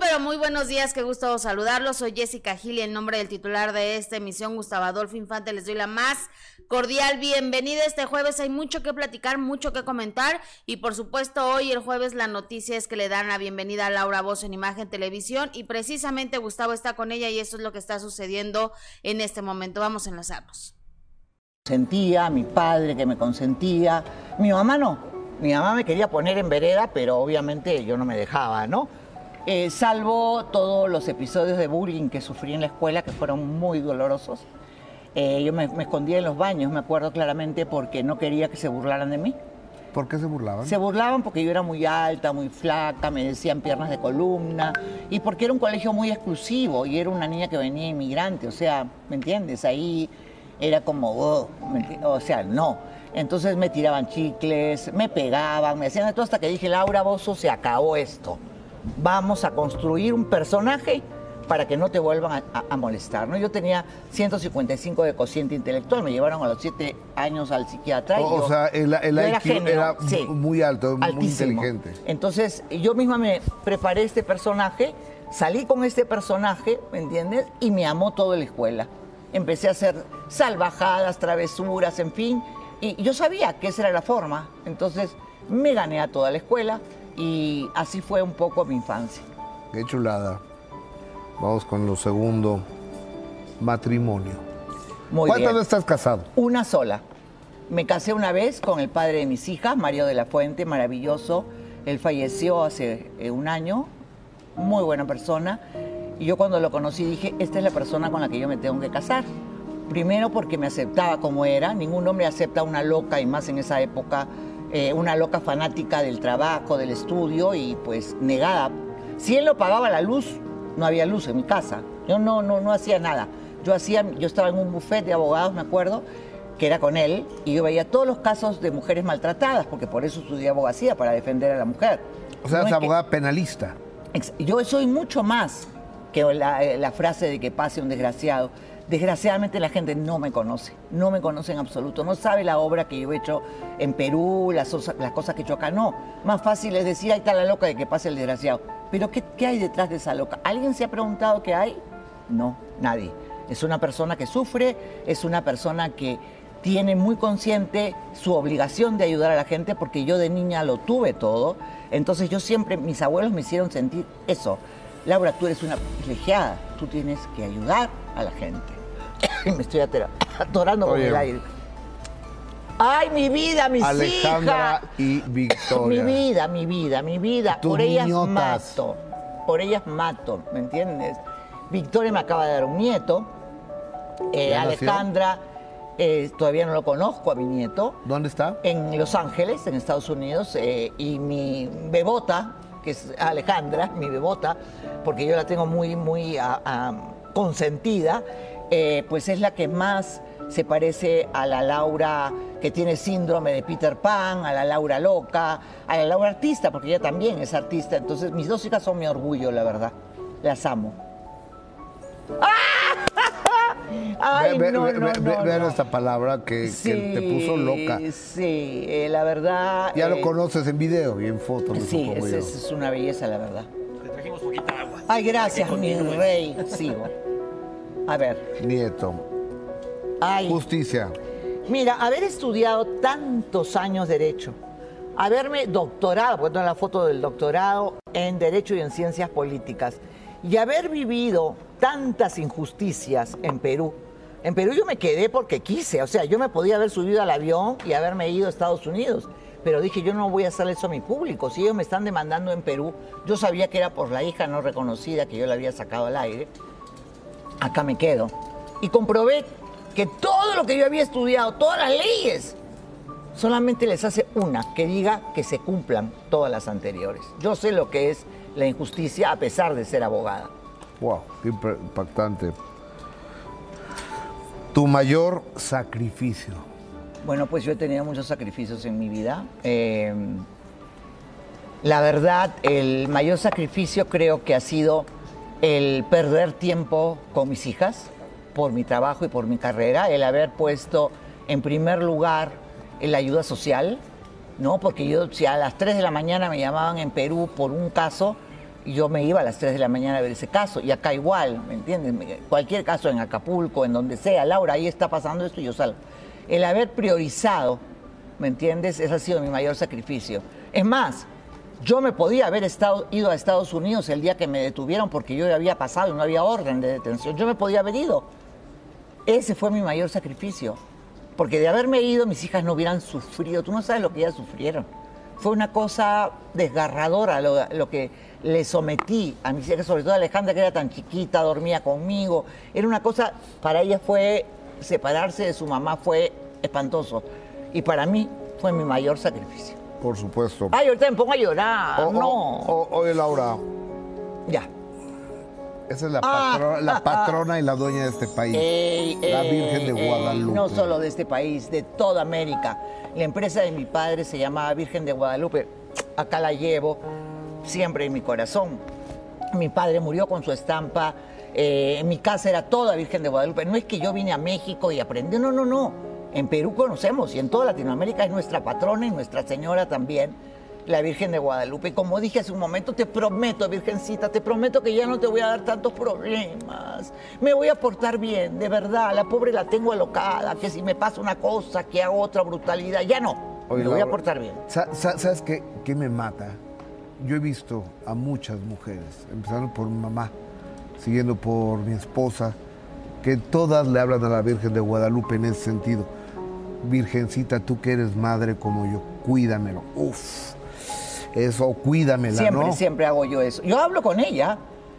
pero muy buenos días. Qué gusto saludarlos. Soy Jessica Gil y en nombre del titular de esta emisión, Gustavo Adolfo Infante, les doy la más cordial bienvenida. Este jueves hay mucho que platicar, mucho que comentar y por supuesto hoy el jueves la noticia es que le dan la bienvenida a Laura Voz en Imagen Televisión y precisamente Gustavo está con ella y eso es lo que está sucediendo en este momento. Vamos a enlazarnos. Sentía, mi padre que me consentía, mi mamá no. Mi mamá me quería poner en vereda, pero obviamente yo no me dejaba, ¿no? Eh, salvo todos los episodios de bullying que sufrí en la escuela, que fueron muy dolorosos. Eh, yo me, escondía en los baños, me acuerdo claramente, porque no quería que se burlaran de mí. ¿Por qué se burlaban? Se burlaban porque yo era muy alta, muy flaca, me decían piernas de columna, y porque era un colegio muy exclusivo y era una niña que venía inmigrante, o sea, ¿me entiendes? Ahí era como, oh, o sea, no. Entonces me tiraban chicles, me pegaban, me hacían de todo hasta que dije, Laura Bozo, se acabó esto vamos a construir un personaje para que no te vuelvan a, molestar. ¿no? Yo tenía 155 de cociente intelectual, me llevaron a los 7 años al psiquiatra. O, sea, el, IQ era, muy alto, muy inteligente. Entonces, yo misma me preparé este personaje, salí con este personaje, ¿me entiendes? Y me amó toda la escuela. Empecé a hacer salvajadas, travesuras, en fin. Y yo sabía que esa era la forma. Entonces, me gané a toda la escuela y así fue un poco mi infancia. Qué chulada. Vamos con lo segundo, matrimonio. ¿Cuántas veces estás casado? Una sola. Me casé una vez con el padre de mis hijas, Mario de la Fuente, maravilloso. Él falleció hace eh, un año, muy buena persona. Y yo cuando lo conocí dije, esta es la persona con la que yo me tengo que casar. Primero porque me aceptaba como era, ningún hombre acepta a una loca y más en esa época eh, una loca fanática del trabajo, del estudio y pues negada. Si él no pagaba la luz, no había luz en mi casa. Yo no, no, no hacía nada. Yo, hacía, yo estaba en un buffet de abogados, me acuerdo, que era con él, y yo veía todos los casos de mujeres maltratadas, porque por eso estudié abogacía, para defender a la mujer. O sea, es abogada penalista. Yo soy mucho más que la, la frase de que pase un desgraciado. Desgraciadamente la gente no me conoce, no me conoce en absoluto, no sabe la obra que yo he hecho en Perú, las, cosas que he hecho acá, no. Más fácil es decir, ahí está la loca de que pase el desgraciado. Pero ¿qué, ¿qué hay detrás de esa loca? ¿Alguien se ha preguntado qué hay? No, nadie. Es una persona que sufre, es una persona que tiene muy consciente su obligación de ayudar a la gente porque yo de niña lo tuve todo. Entonces yo siempre, mis abuelos me hicieron sentir eso. Laura, tú eres una privilegiada, tú tienes que ayudar a la gente. me estoy atorando con el aire. Ay, mi vida, mis Alejandra y Victoria. Mi vida, mi vida, mi vida. Por ellas mato. Por ellas mato, ¿me entiendes? Victoria me acaba de dar un nieto. Eh, Alejandra, eh, todavía no lo conozco a mi nieto. ¿Dónde está? En Los Ángeles, en Estados Unidos. Eh, y mi bebota, que es Alejandra, mi bebota, porque yo la tengo muy, muy consentida. Eh, pues es la que más se parece a la Laura que tiene síndrome de Peter Pan, a la Laura loca, a la Laura artista, porque ella también es artista. Entonces, mis dos hijas son mi orgullo, la verdad. Las amo. Ay, no, vean esta palabra que, te puso loca. Sí, eh, la verdad. Ya lo eh, conoces en video y en foto. Sí, es, es, una belleza, la verdad. Le trajimos poquita agua. Ay, gracias, mi rey. Sigo. A ver. Nieto. Justicia. Mira, haber estudiado tantos años Derecho, haberme doctorado, tengo la foto del doctorado en Derecho y en Ciencias Políticas, y haber vivido tantas injusticias en Perú. En Perú yo me quedé porque quise, o sea, yo me podía haber subido al avión y haberme ido a Estados Unidos, pero dije, yo no voy a hacer eso a mi público. Si ellos me están demandando en Perú, yo sabía que era por la hija no reconocida que yo la había sacado al aire acá me quedo. Y comprobé que todo lo que yo había estudiado, todas las leyes, solamente les hace una, que diga que se cumplan todas las anteriores. Yo sé lo que es la injusticia a pesar de ser abogada. Wow, qué impactante. Tu mayor sacrificio. Bueno, pues yo he tenido muchos sacrificios en mi vida. Eh, la verdad, el mayor sacrificio creo que ha sido el perder tiempo con mis hijas por mi trabajo y por mi carrera, el haber puesto en primer lugar la ayuda social, ¿no? Porque yo, si a las 3 de la mañana me llamaban en Perú por un caso, yo me iba a las 3 de la mañana a ver ese caso. Y acá igual, ¿me entiendes? Cualquier caso en Acapulco, en donde sea, Laura, ahí está pasando esto y yo salgo. El haber priorizado, ¿me entiendes? Ese ha sido mi mayor sacrificio. Es más, yo me podía haber estado, ido a Estados Unidos el día que me detuvieron porque yo había pasado y no había orden de detención. Yo me podía haber ido. Ese fue mi mayor sacrificio. Porque de haberme ido, mis hijas no hubieran sufrido. Tú no sabes lo que ellas sufrieron. Fue una cosa desgarradora lo, que le sometí a mis hijas, sobre todo a Alejandra, que era tan chiquita, dormía conmigo. Era una cosa, para ella fue, separarse de su mamá fue espantoso. Y para mí fue mi mayor sacrificio. Por supuesto. Ay, ahorita me pongo a llorar. no. oye, Laura. Ya. Esa es la, ah, patrona, y la dueña de este país. la Virgen de Guadalupe. no solo de este país, de toda América. La empresa de mi padre se llamaba Virgen de Guadalupe. Acá la llevo siempre en mi corazón. Mi padre murió con su estampa. Eh, en mi casa era toda Virgen de Guadalupe. No es que yo vine a México y aprendí. No, no, no. En Perú conocemos y en toda Latinoamérica es nuestra patrona y nuestra señora también la Virgen de Guadalupe. Como dije hace un momento, te prometo, Virgencita, te prometo que ya no te voy a dar tantos problemas. Me voy a portar bien, de verdad. La pobre la tengo alocada, que si me pasa una cosa, que hago otra brutalidad, ya no. me voy a portar bien. ¿Sabes qué, qué me mata? Yo he visto a muchas mujeres, empezando por mi mamá, siguiendo por mi esposa, que todas le hablan a la Virgen de Guadalupe en ese sentido. Virgencita, tú que eres madre como yo, cuídamelo. Uf, eso, cuídamela, siempre, Siempre, hago yo eso. Yo hablo con ella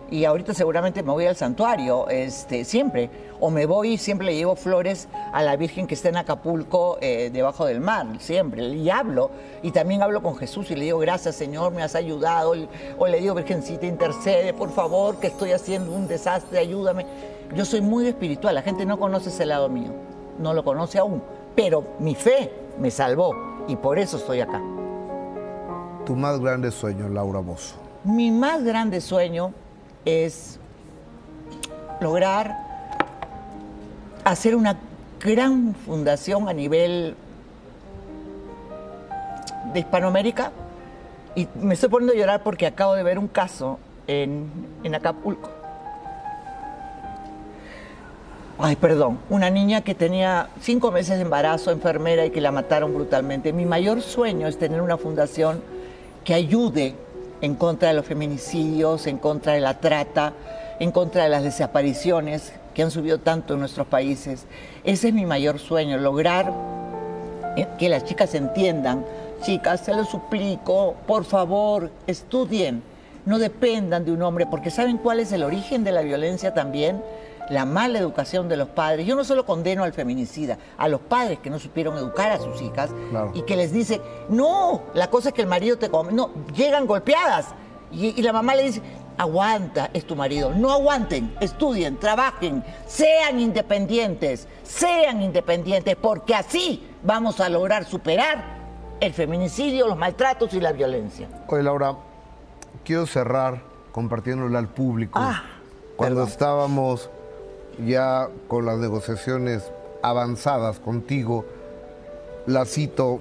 y ahorita seguramente me voy al santuario, este, siempre. O me voy y siempre le llevo flores a la Virgen que está en Acapulco, eh, debajo del mar, siempre. Y hablo. Y también hablo con Jesús y le digo, gracias Señor, me has ayudado. O le digo, Virgencita, intercede, por favor, que estoy haciendo un desastre, ayúdame. Yo soy muy espiritual, la gente no conoce ese lado mío, no lo conoce aún. Pero mi fe me salvó y por eso estoy acá. Tu más grande sueño, Laura Bozo. Mi más grande sueño es lograr hacer una gran fundación a nivel de Hispanoamérica. Y me estoy poniendo a llorar porque acabo de ver un caso en, en Acapulco. Ay, perdón, una niña que tenía cinco meses de embarazo, enfermera y que la mataron brutalmente. Mi mayor sueño es tener una fundación que ayude en contra de los feminicidios, en contra de la trata, en contra de las desapariciones que han subido tanto en nuestros países. Ese es mi mayor sueño, lograr eh, que las chicas entiendan. Chicas, se lo suplico, por favor, estudien, no dependan de un hombre, porque ¿saben cuál es el origen de la violencia también? La mala educación de los padres. Yo no solo condeno al feminicida, a los padres que no supieron educar a sus hijas y que les dice, no, la cosa es que el marido te come. No, llegan golpeadas. Y, y la mamá le dice, aguanta, es tu marido. No aguanten, estudien, trabajen, sean independientes, sean independientes, porque así vamos a lograr superar el feminicidio, los maltratos y la violencia. Oye, Laura, quiero cerrar compartiéndole al público. Ah, Cuando estábamos ya con las negociaciones avanzadas contigo, la cito,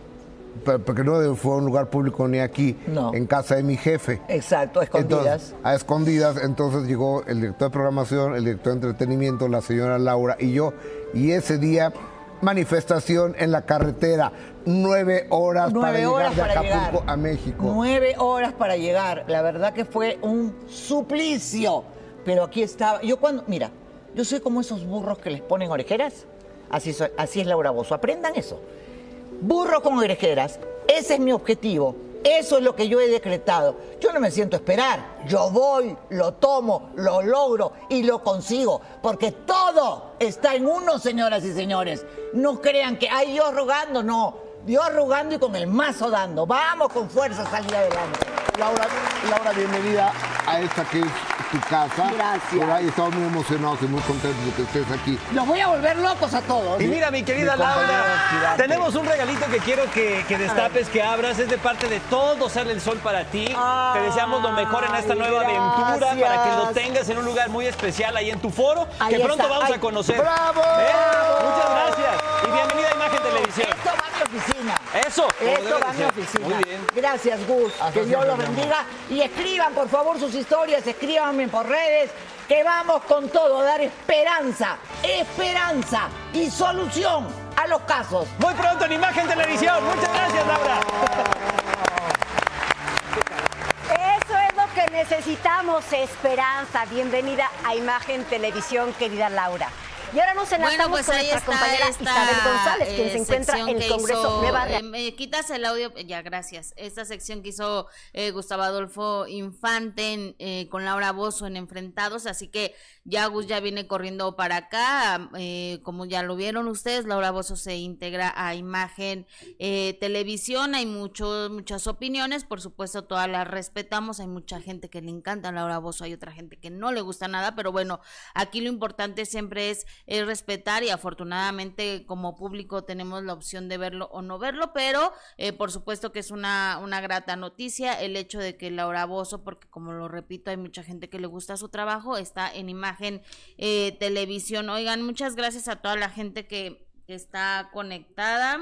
porque no fue a un lugar público ni aquí, en casa de mi jefe. Exacto, a escondidas. a escondidas, entonces llegó el director de programación, el director de entretenimiento, la señora Laura y yo, y ese día manifestación en la carretera, nueve horas para llegar de Acapulco a México. Nueve horas para llegar, la verdad que fue un suplicio, pero aquí estaba, yo cuando, mira, yo soy como esos burros que les ponen orejeras. Así, así es Laura Bozo. Aprendan eso. Burro con orejeras. Ese es mi objetivo. Eso es lo que yo he decretado. Yo no me siento esperar. Yo voy, lo tomo, lo logro y lo consigo. Porque todo está en uno, señoras y señores. No crean que hay yo rogando, no. Dios rogando y con el mazo dando. Vamos con fuerza a salir adelante. Laura, Laura, bienvenida a esta que es tu casa. Gracias. Por ahí estamos muy emocionados y muy contentos de que estés aquí. Los voy a volver locos a todos. Y mira, mi querida Laura, tenemos un regalito que quiero que, destapes, que abras. Es de parte de todo Sale el Sol para ti. Te deseamos lo mejor en esta nueva aventura para que lo tengas en un lugar muy especial ahí en tu foro, que pronto vamos a conocer. ¡Bravo! Muchas gracias y bienvenida a Imagen Televisión. Esto va a mi oficina. Eso. Esto va a mi oficina. Muy bien. Gracias, Gus. que Dios los bendiga. Y escriban, por favor, sus historias, escríbanme por redes, que vamos con todo a dar esperanza, esperanza y solución a los casos. Muy pronto en Imagen Televisión. Muchas gracias, Laura. Eso es lo que necesitamos, esperanza. Bienvenida a Imagen Televisión, querida Laura. Y ahora nos enlazamos Bueno, pues con nuestra está compañera esta Isabel González, quien eh, se encuentra sección en el Congreso hizo, Nueva eh, me quitas el audio, ya, gracias. Esta sección que hizo eh, Gustavo Adolfo Infante en, eh, con Laura Bozo en Enfrentados, así que ya Gus ya viene corriendo para acá. eh, como ya lo vieron ustedes, Laura Bozo se integra a Imagen eh, Televisión. Hay muchos muchas opiniones, por supuesto, todas las respetamos. Hay mucha gente que le encanta a Laura Bozo, hay otra gente que no le gusta nada, pero bueno, aquí lo importante siempre es, es respetar y afortunadamente como público tenemos la opción de verlo o no verlo, pero eh, por supuesto que es una, una grata noticia el hecho de que Laura Bozo, porque como lo repito, hay mucha gente que le gusta su trabajo, está en imagen eh, televisión. Oigan, muchas gracias a toda la gente que, que está conectada.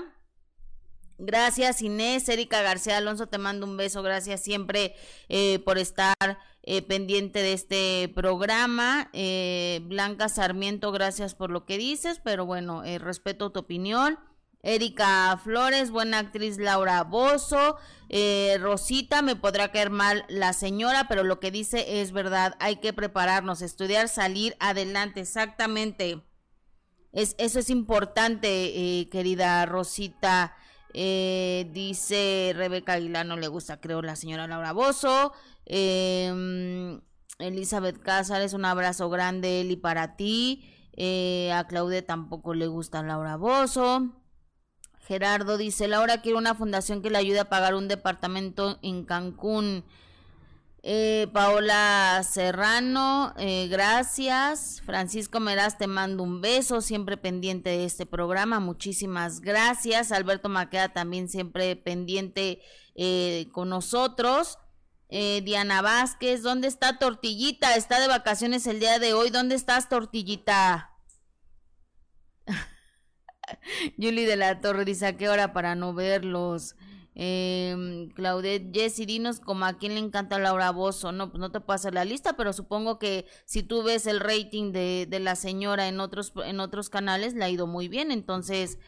Gracias Inés, Erika García Alonso, te mando un beso, gracias siempre eh, por estar eh, pendiente de este programa. Eh, Blanca Sarmiento, gracias por lo que dices, pero bueno, eh, respeto tu opinión. Erika Flores, buena actriz Laura Bozo, eh, Rosita, me podrá caer mal la señora, pero lo que dice es verdad, hay que prepararnos, estudiar, salir adelante, exactamente. Es, eso es importante, eh, querida Rosita. Eh, dice Rebeca Aguilar, no le gusta, creo, la señora Laura Bozo. Eh, Elizabeth Cázares, un abrazo grande, Eli, para ti. Eh, a Claudia tampoco le gusta Laura Bozo. Gerardo dice, Laura quiere una fundación que le ayude a pagar un departamento en Cancún. Eh, Paola Serrano, eh, gracias. Francisco Meraz, te mando un beso, siempre pendiente de este programa. Muchísimas gracias. Alberto Maqueda también siempre pendiente eh, con nosotros. Eh, Diana Vázquez, ¿dónde está Tortillita? Está de vacaciones el día de hoy. ¿Dónde estás, Tortillita? Julie de la Torre dice, ¿a qué hora para no verlos? Eh, Claudette, Jessy, dinos como a quién le encanta Laura Bozo. No, pues no te puedo hacer la lista, pero supongo que si tú ves el rating de, de la señora en otros, en otros canales, le ha ido muy bien. Entonces,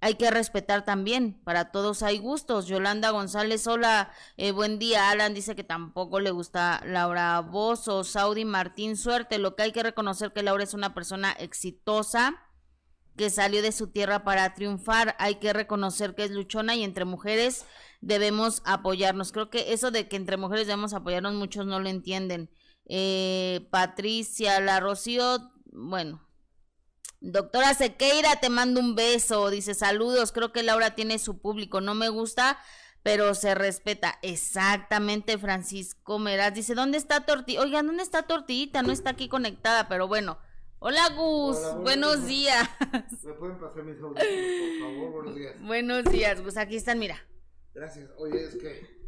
hay que respetar también. Para todos hay gustos. Yolanda González, hola, eh, buen día. Alan dice que tampoco le gusta Laura Bozo. Saudi Martín, suerte. Lo que hay que reconocer que Laura es una persona exitosa que salió de su tierra para triunfar. Hay que reconocer que es luchona y entre mujeres debemos apoyarnos. Creo que eso de que entre mujeres debemos apoyarnos muchos no lo entienden. Eh, Patricia, la Rocío, bueno. Doctora Sequeira, te mando un beso. Dice saludos. Creo que Laura tiene su público. No me gusta, pero se respeta. Exactamente, Francisco Meraz. Dice, ¿dónde está Tortilla? Oigan, ¿dónde está Tortillita? No está aquí conectada, pero bueno. Hola Gus, Hola, buenos buenos días. ¿Me pueden pasar mis audífonos, por favor? Buenos días. buenos días, Gus, aquí están, mira. Gracias. Oye, es que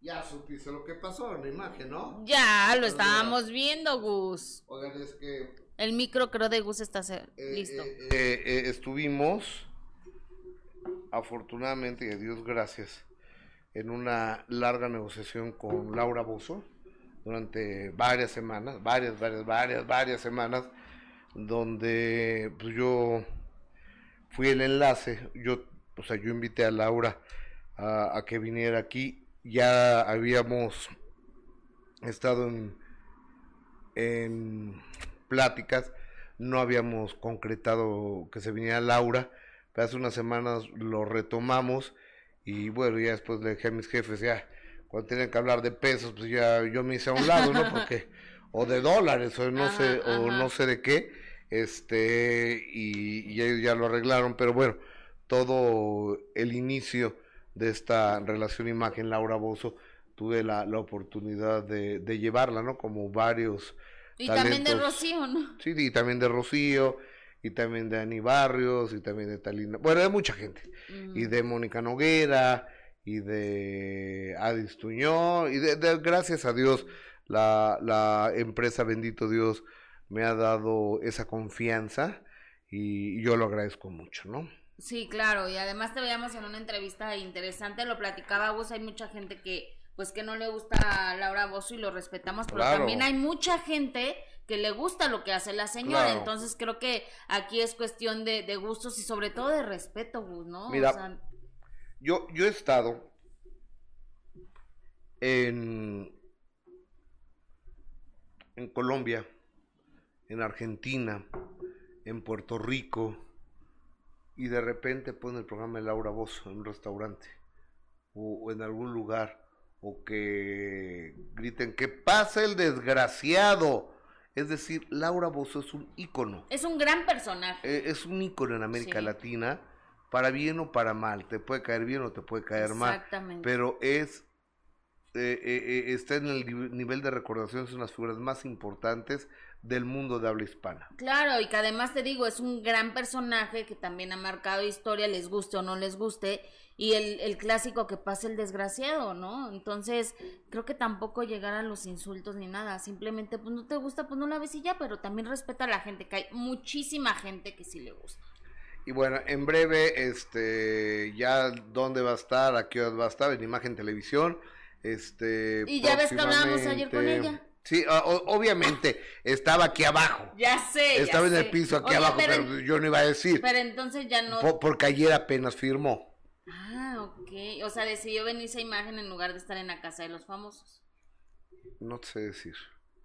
ya supiste lo que pasó en la imagen, ¿no? Ya, lo estábamos viendo, Gus. Oigan, es que El micro creo de Gus está ce- eh, listo. eh, eh, eh, estuvimos, afortunadamente, y a Dios gracias, en una larga negociación con Laura Bozo durante varias semanas, varias, varias, varias, varias semanas, donde pues, yo fui el enlace, yo, o sea, yo invité a Laura a, a que viniera aquí, ya habíamos estado en, en pláticas, no habíamos concretado que se viniera Laura, pero hace unas semanas lo retomamos y bueno, ya después le dije a mis jefes, ya, cuando tenían que hablar de pesos, pues ya yo me hice a un lado, ¿no? Porque, o de dólares, o no Ajá, sé, o no sé de qué, este, y, y ellos ya lo arreglaron, pero bueno, todo el inicio de esta relación imagen Laura Bozo, tuve la, la oportunidad de, de llevarla, ¿no? Como varios Y también de talentos. Rocío, ¿no? Sí, y también de Rocío, y también de Ani Barrios, y también de Talina, bueno, de mucha gente, y de Mónica Noguera, y de Adis Tuñó, y de, de- gracias a Dios, la, la empresa, bendito Dios, me ha dado esa confianza, y yo lo agradezco mucho, ¿no? Sí, claro, y además te veíamos en una entrevista interesante, lo platicaba vos, hay mucha gente que pues que no le gusta a Laura Bozo y lo respetamos, pero también hay mucha gente que le gusta lo que hace la señora, entonces creo que aquí es cuestión de, de, gustos y sobre todo de respeto, ¿no? Mira, yo, yo he estado en, en Colombia, en Argentina, en Puerto Rico, y de repente pone el programa de Laura Bozo en un restaurante o, en algún lugar o que griten que pasa el desgraciado. Es decir, Laura Bozo es un ícono. Es un gran personaje. Eh, es un ícono en América Latina, para bien o para mal. Te puede caer bien o te puede caer mal. Pero es eh, eh, está en el nivel de recordación, es una de las figuras más importantes del mundo de habla hispana. Claro, y que además te digo, es un gran personaje que también ha marcado historia, les guste o no les guste, y el, el clásico que pasa el desgraciado, ¿no? Entonces, creo que tampoco llegar a los insultos ni nada, simplemente, pues no te gusta, pues no la ves y ya, pero también respeta a la gente, que hay muchísima gente que sí le gusta. Y bueno, en breve, este, ya dónde va a estar, a qué hora va a estar, en Imagen Televisión, este... Y ya ves que hablábamos ayer con ella. Sí, obviamente, estaba aquí abajo. Ya sé. Estaba en el piso aquí abajo, pero, yo no iba a decir. Pero entonces ya no. porque ayer apenas firmó. Ah, ok. O sea, decidió venir esa imagen en lugar de estar en la casa de los famosos. No te sé decir.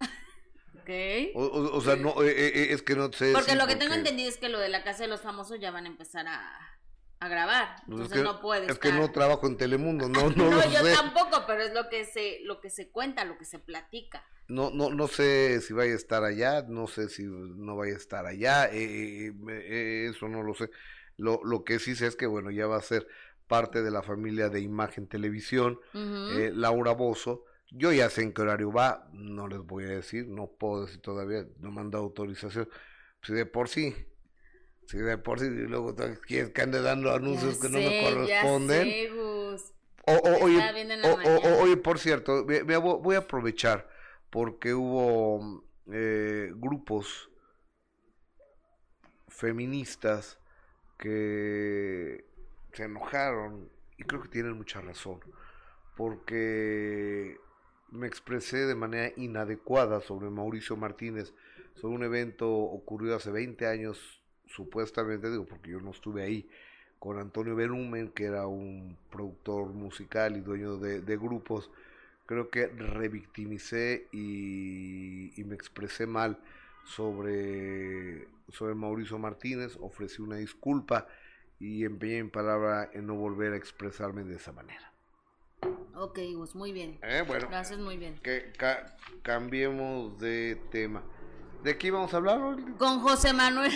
ok. O, sea, no, eh, eh, es que no sé Porque lo que tengo entendido es que lo de la casa de los famosos ya van a empezar a a grabar. Entonces no puedes. Es que no trabajo en Telemundo, no, no, no yo tampoco, pero es lo que se, lo que se cuenta, lo que se platica. No, no, no sé si vaya a estar allá, no sé si no vaya a estar allá, eh, eh, eso no lo sé. Lo, lo que sí sé es que bueno, ya va a ser parte de la familia de Imagen Televisión, eh, Laura Bozo. Yo ya sé en qué horario va, no les voy a decir, no puedo decir todavía, no me han dado autorización. Si de por sí Sí, de por sí, y luego quieres que ande dando anuncios que no me corresponden. O, o, oye, por cierto, voy a aprovechar porque hubo eh, grupos feministas que se enojaron y creo que tienen mucha razón porque me expresé de manera inadecuada sobre Mauricio Martínez sobre un evento ocurrido hace 20 años supuestamente, digo, porque yo no estuve ahí, con Antonio Berumen, que era un productor musical y dueño de, grupos, creo que revictimicé y, me expresé mal sobre, sobre Mauricio Martínez, ofrecí una disculpa y empeñé mi palabra en no volver a expresarme de esa manera. Ok, pues muy bien. Eh, bueno, Gracias, muy bien. Que cambiemos de tema. ¿De qué vamos a hablar hoy? Con José Manuel.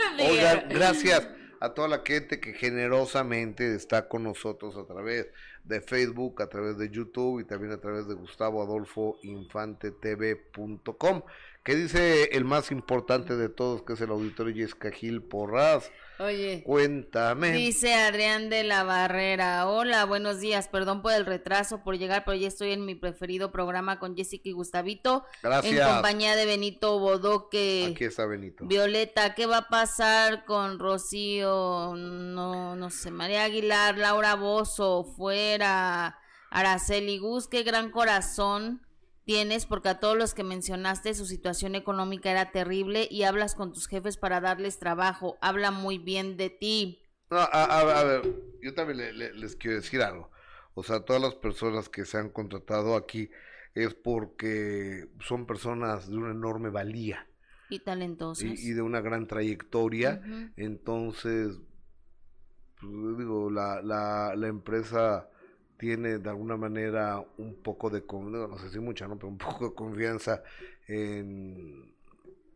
Oigan, gracias a toda la gente que generosamente está con nosotros a través de Facebook, a través de YouTube y también a través de Gustavo Adolfo Infante TV.com. ¿Qué dice el más importante de todos, que es el auditorio Jessica Gil Porras? Oye. Cuéntame. Dice Adrián de la Barrera. Hola, buenos días. Perdón por el retraso, por llegar, pero ya estoy en mi preferido programa con Jessica y Gustavito. Gracias. En compañía de Benito Bodoque. Aquí está Benito. Violeta, ¿qué va a pasar con Rocío? No, no sé. María Aguilar, Laura Bozo, fuera. Araceli Gus, qué gran corazón tienes porque a todos los que mencionaste su situación económica era terrible y hablas con tus jefes para darles trabajo. Habla muy bien de ti. No, a, ver, yo también les quiero decir algo. O sea, todas las personas que se han contratado aquí es porque son personas de una enorme valía. Y talentosas. Y, de una gran trayectoria. Entonces, pues, digo, la, la, la empresa tiene de alguna manera un poco de, no sé si mucha, ¿no? pero un poco de confianza en,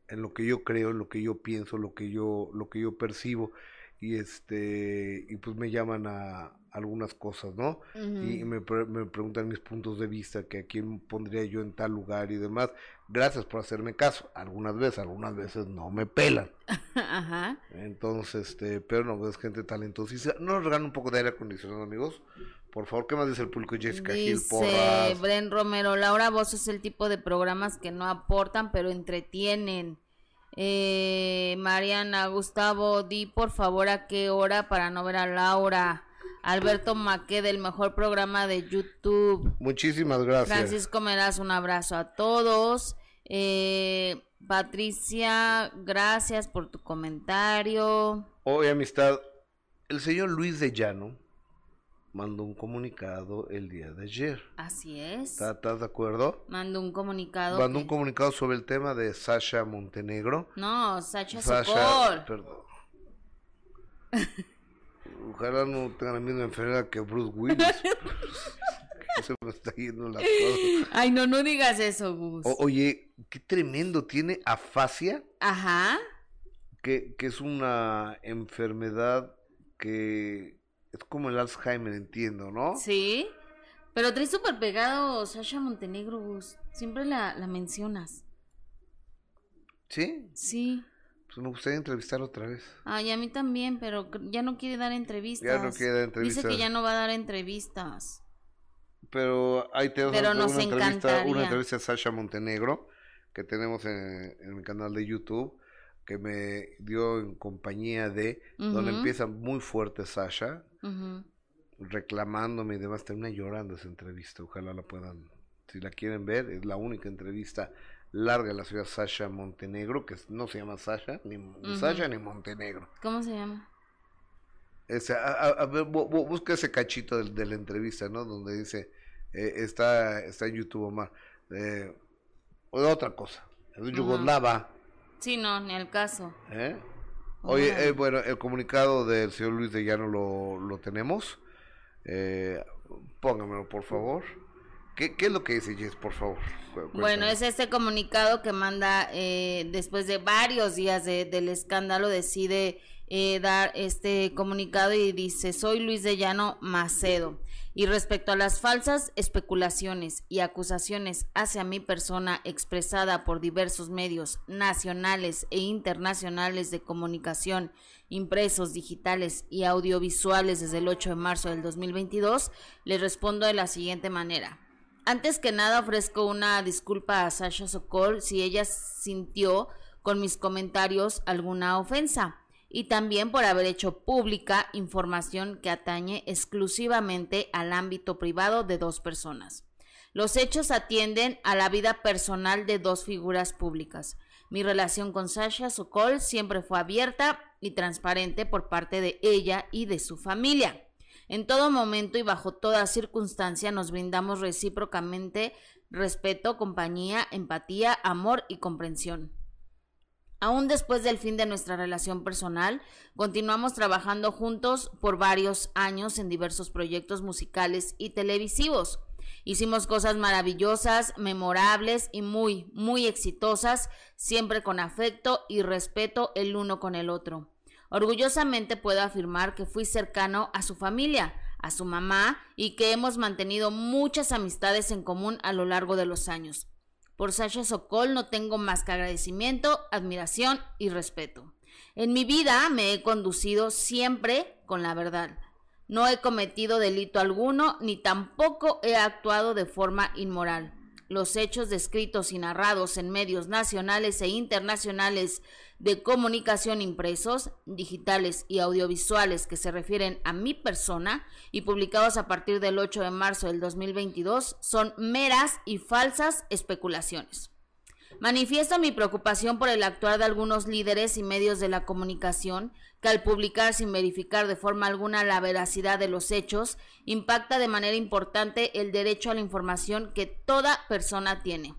en lo que yo creo, en lo que yo pienso, lo que yo, lo que yo percibo y este y pues me llaman a algunas cosas, ¿no? Y me, me, preguntan mis puntos de vista, que a quién pondría yo en tal lugar y demás. Gracias por hacerme caso. Algunas veces, algunas veces no me pelan. Ajá. Entonces, este, pero no, es gente talentosísima. ¿No nos un poco de aire acondicionado, amigos? Por favor, ¿qué más dice el público Jessica Gil? Dice Bren Romero, Laura Vos es el tipo de programas que no aportan, pero entretienen. Eh, Mariana, Gustavo, di por favor a qué hora para no ver a Laura. Alberto Maqué del mejor programa de YouTube. Muchísimas gracias. Francisco Meraz, un abrazo a todos. Eh, Patricia, gracias por tu comentario. Hoy, amistad, el señor Luis de Llano mandó un comunicado el día de ayer. Así es. ¿Estás de acuerdo? Mandó un comunicado. Mandó un comunicado sobre el tema de Sasha Montenegro. No, Sasha, Sasha Perdón. Ojalá no tengan la misma enfermedad que Bruce Willis. se me está yendo la cosa. Ay, no, no digas eso, Gus. oye, qué tremendo. Tiene afasia. Ajá. Que, que es una enfermedad que es como el Alzheimer, entiendo, ¿no? Sí. Pero trae súper pegado Sasha Montenegro, Gus. Siempre la, la mencionas. ¿Sí? Sí. Pues me gustaría entrevistar otra vez. Ay, a mí también, pero ya no quiere dar entrevistas. Ya no quiere dar entrevistas. Dice que ya no va a dar entrevistas. Pero ahí te pero una, nos entrevista, una entrevista a Sasha Montenegro que tenemos en, en, mi canal de YouTube que me dio en compañía de donde empieza muy fuerte Sasha reclamándome y demás termina llorando esa entrevista ojalá la puedan si la quieren ver es la única entrevista larga de la ciudad Sasha Montenegro, que no se llama Sasha, ni, Sasha ni Montenegro. ¿Cómo se llama? Ese, a, ver, busca ese cachito de, la entrevista, ¿no? Donde dice, eh, está, está en YouTube, Omar. Eh, otra cosa, es Yugoslava. Sí, no, ni el caso. ¿Eh? Oye, eh, bueno, el comunicado del señor Luis de Llano lo, lo tenemos. Eh, póngamelo, por favor. ¿Qué, es lo que dice Jess, por favor? Bueno, es este comunicado que manda eh, después de varios días del escándalo, decide eh, dar este comunicado y dice, soy Luis de Llano Macedo. Y respecto a las falsas especulaciones y acusaciones hacia mi persona expresada por diversos medios nacionales e internacionales de comunicación, impresos, digitales y audiovisuales desde el 8 de marzo del 2022, le respondo de la siguiente manera. Antes que nada ofrezco una disculpa a Sasha Sokol si ella sintió con mis comentarios alguna ofensa y también por haber hecho pública información que atañe exclusivamente al ámbito privado de dos personas. Los hechos atienden a la vida personal de dos figuras públicas. Mi relación con Sasha Sokol siempre fue abierta y transparente por parte de ella y de su familia. En todo momento y bajo toda circunstancia nos brindamos recíprocamente respeto, compañía, empatía, amor y comprensión. Aún después del fin de nuestra relación personal, continuamos trabajando juntos por varios años en diversos proyectos musicales y televisivos. Hicimos cosas maravillosas, memorables y muy, muy exitosas, siempre con afecto y respeto el uno con el otro. Orgullosamente puedo afirmar que fui cercano a su familia, a su mamá y que hemos mantenido muchas amistades en común a lo largo de los años. Por Sasha Sokol no tengo más que agradecimiento, admiración y respeto. En mi vida me he conducido siempre con la verdad. No he cometido delito alguno ni tampoco he actuado de forma inmoral. Los hechos descritos y narrados en medios nacionales e internacionales de comunicación impresos, digitales y audiovisuales que se refieren a mi persona y publicados a partir del 8 de marzo del 2022 son meras y falsas especulaciones. Manifiesto mi preocupación por el actuar de algunos líderes y medios de la comunicación que al publicar sin verificar de forma alguna la veracidad de los hechos impacta de manera importante el derecho a la información que toda persona tiene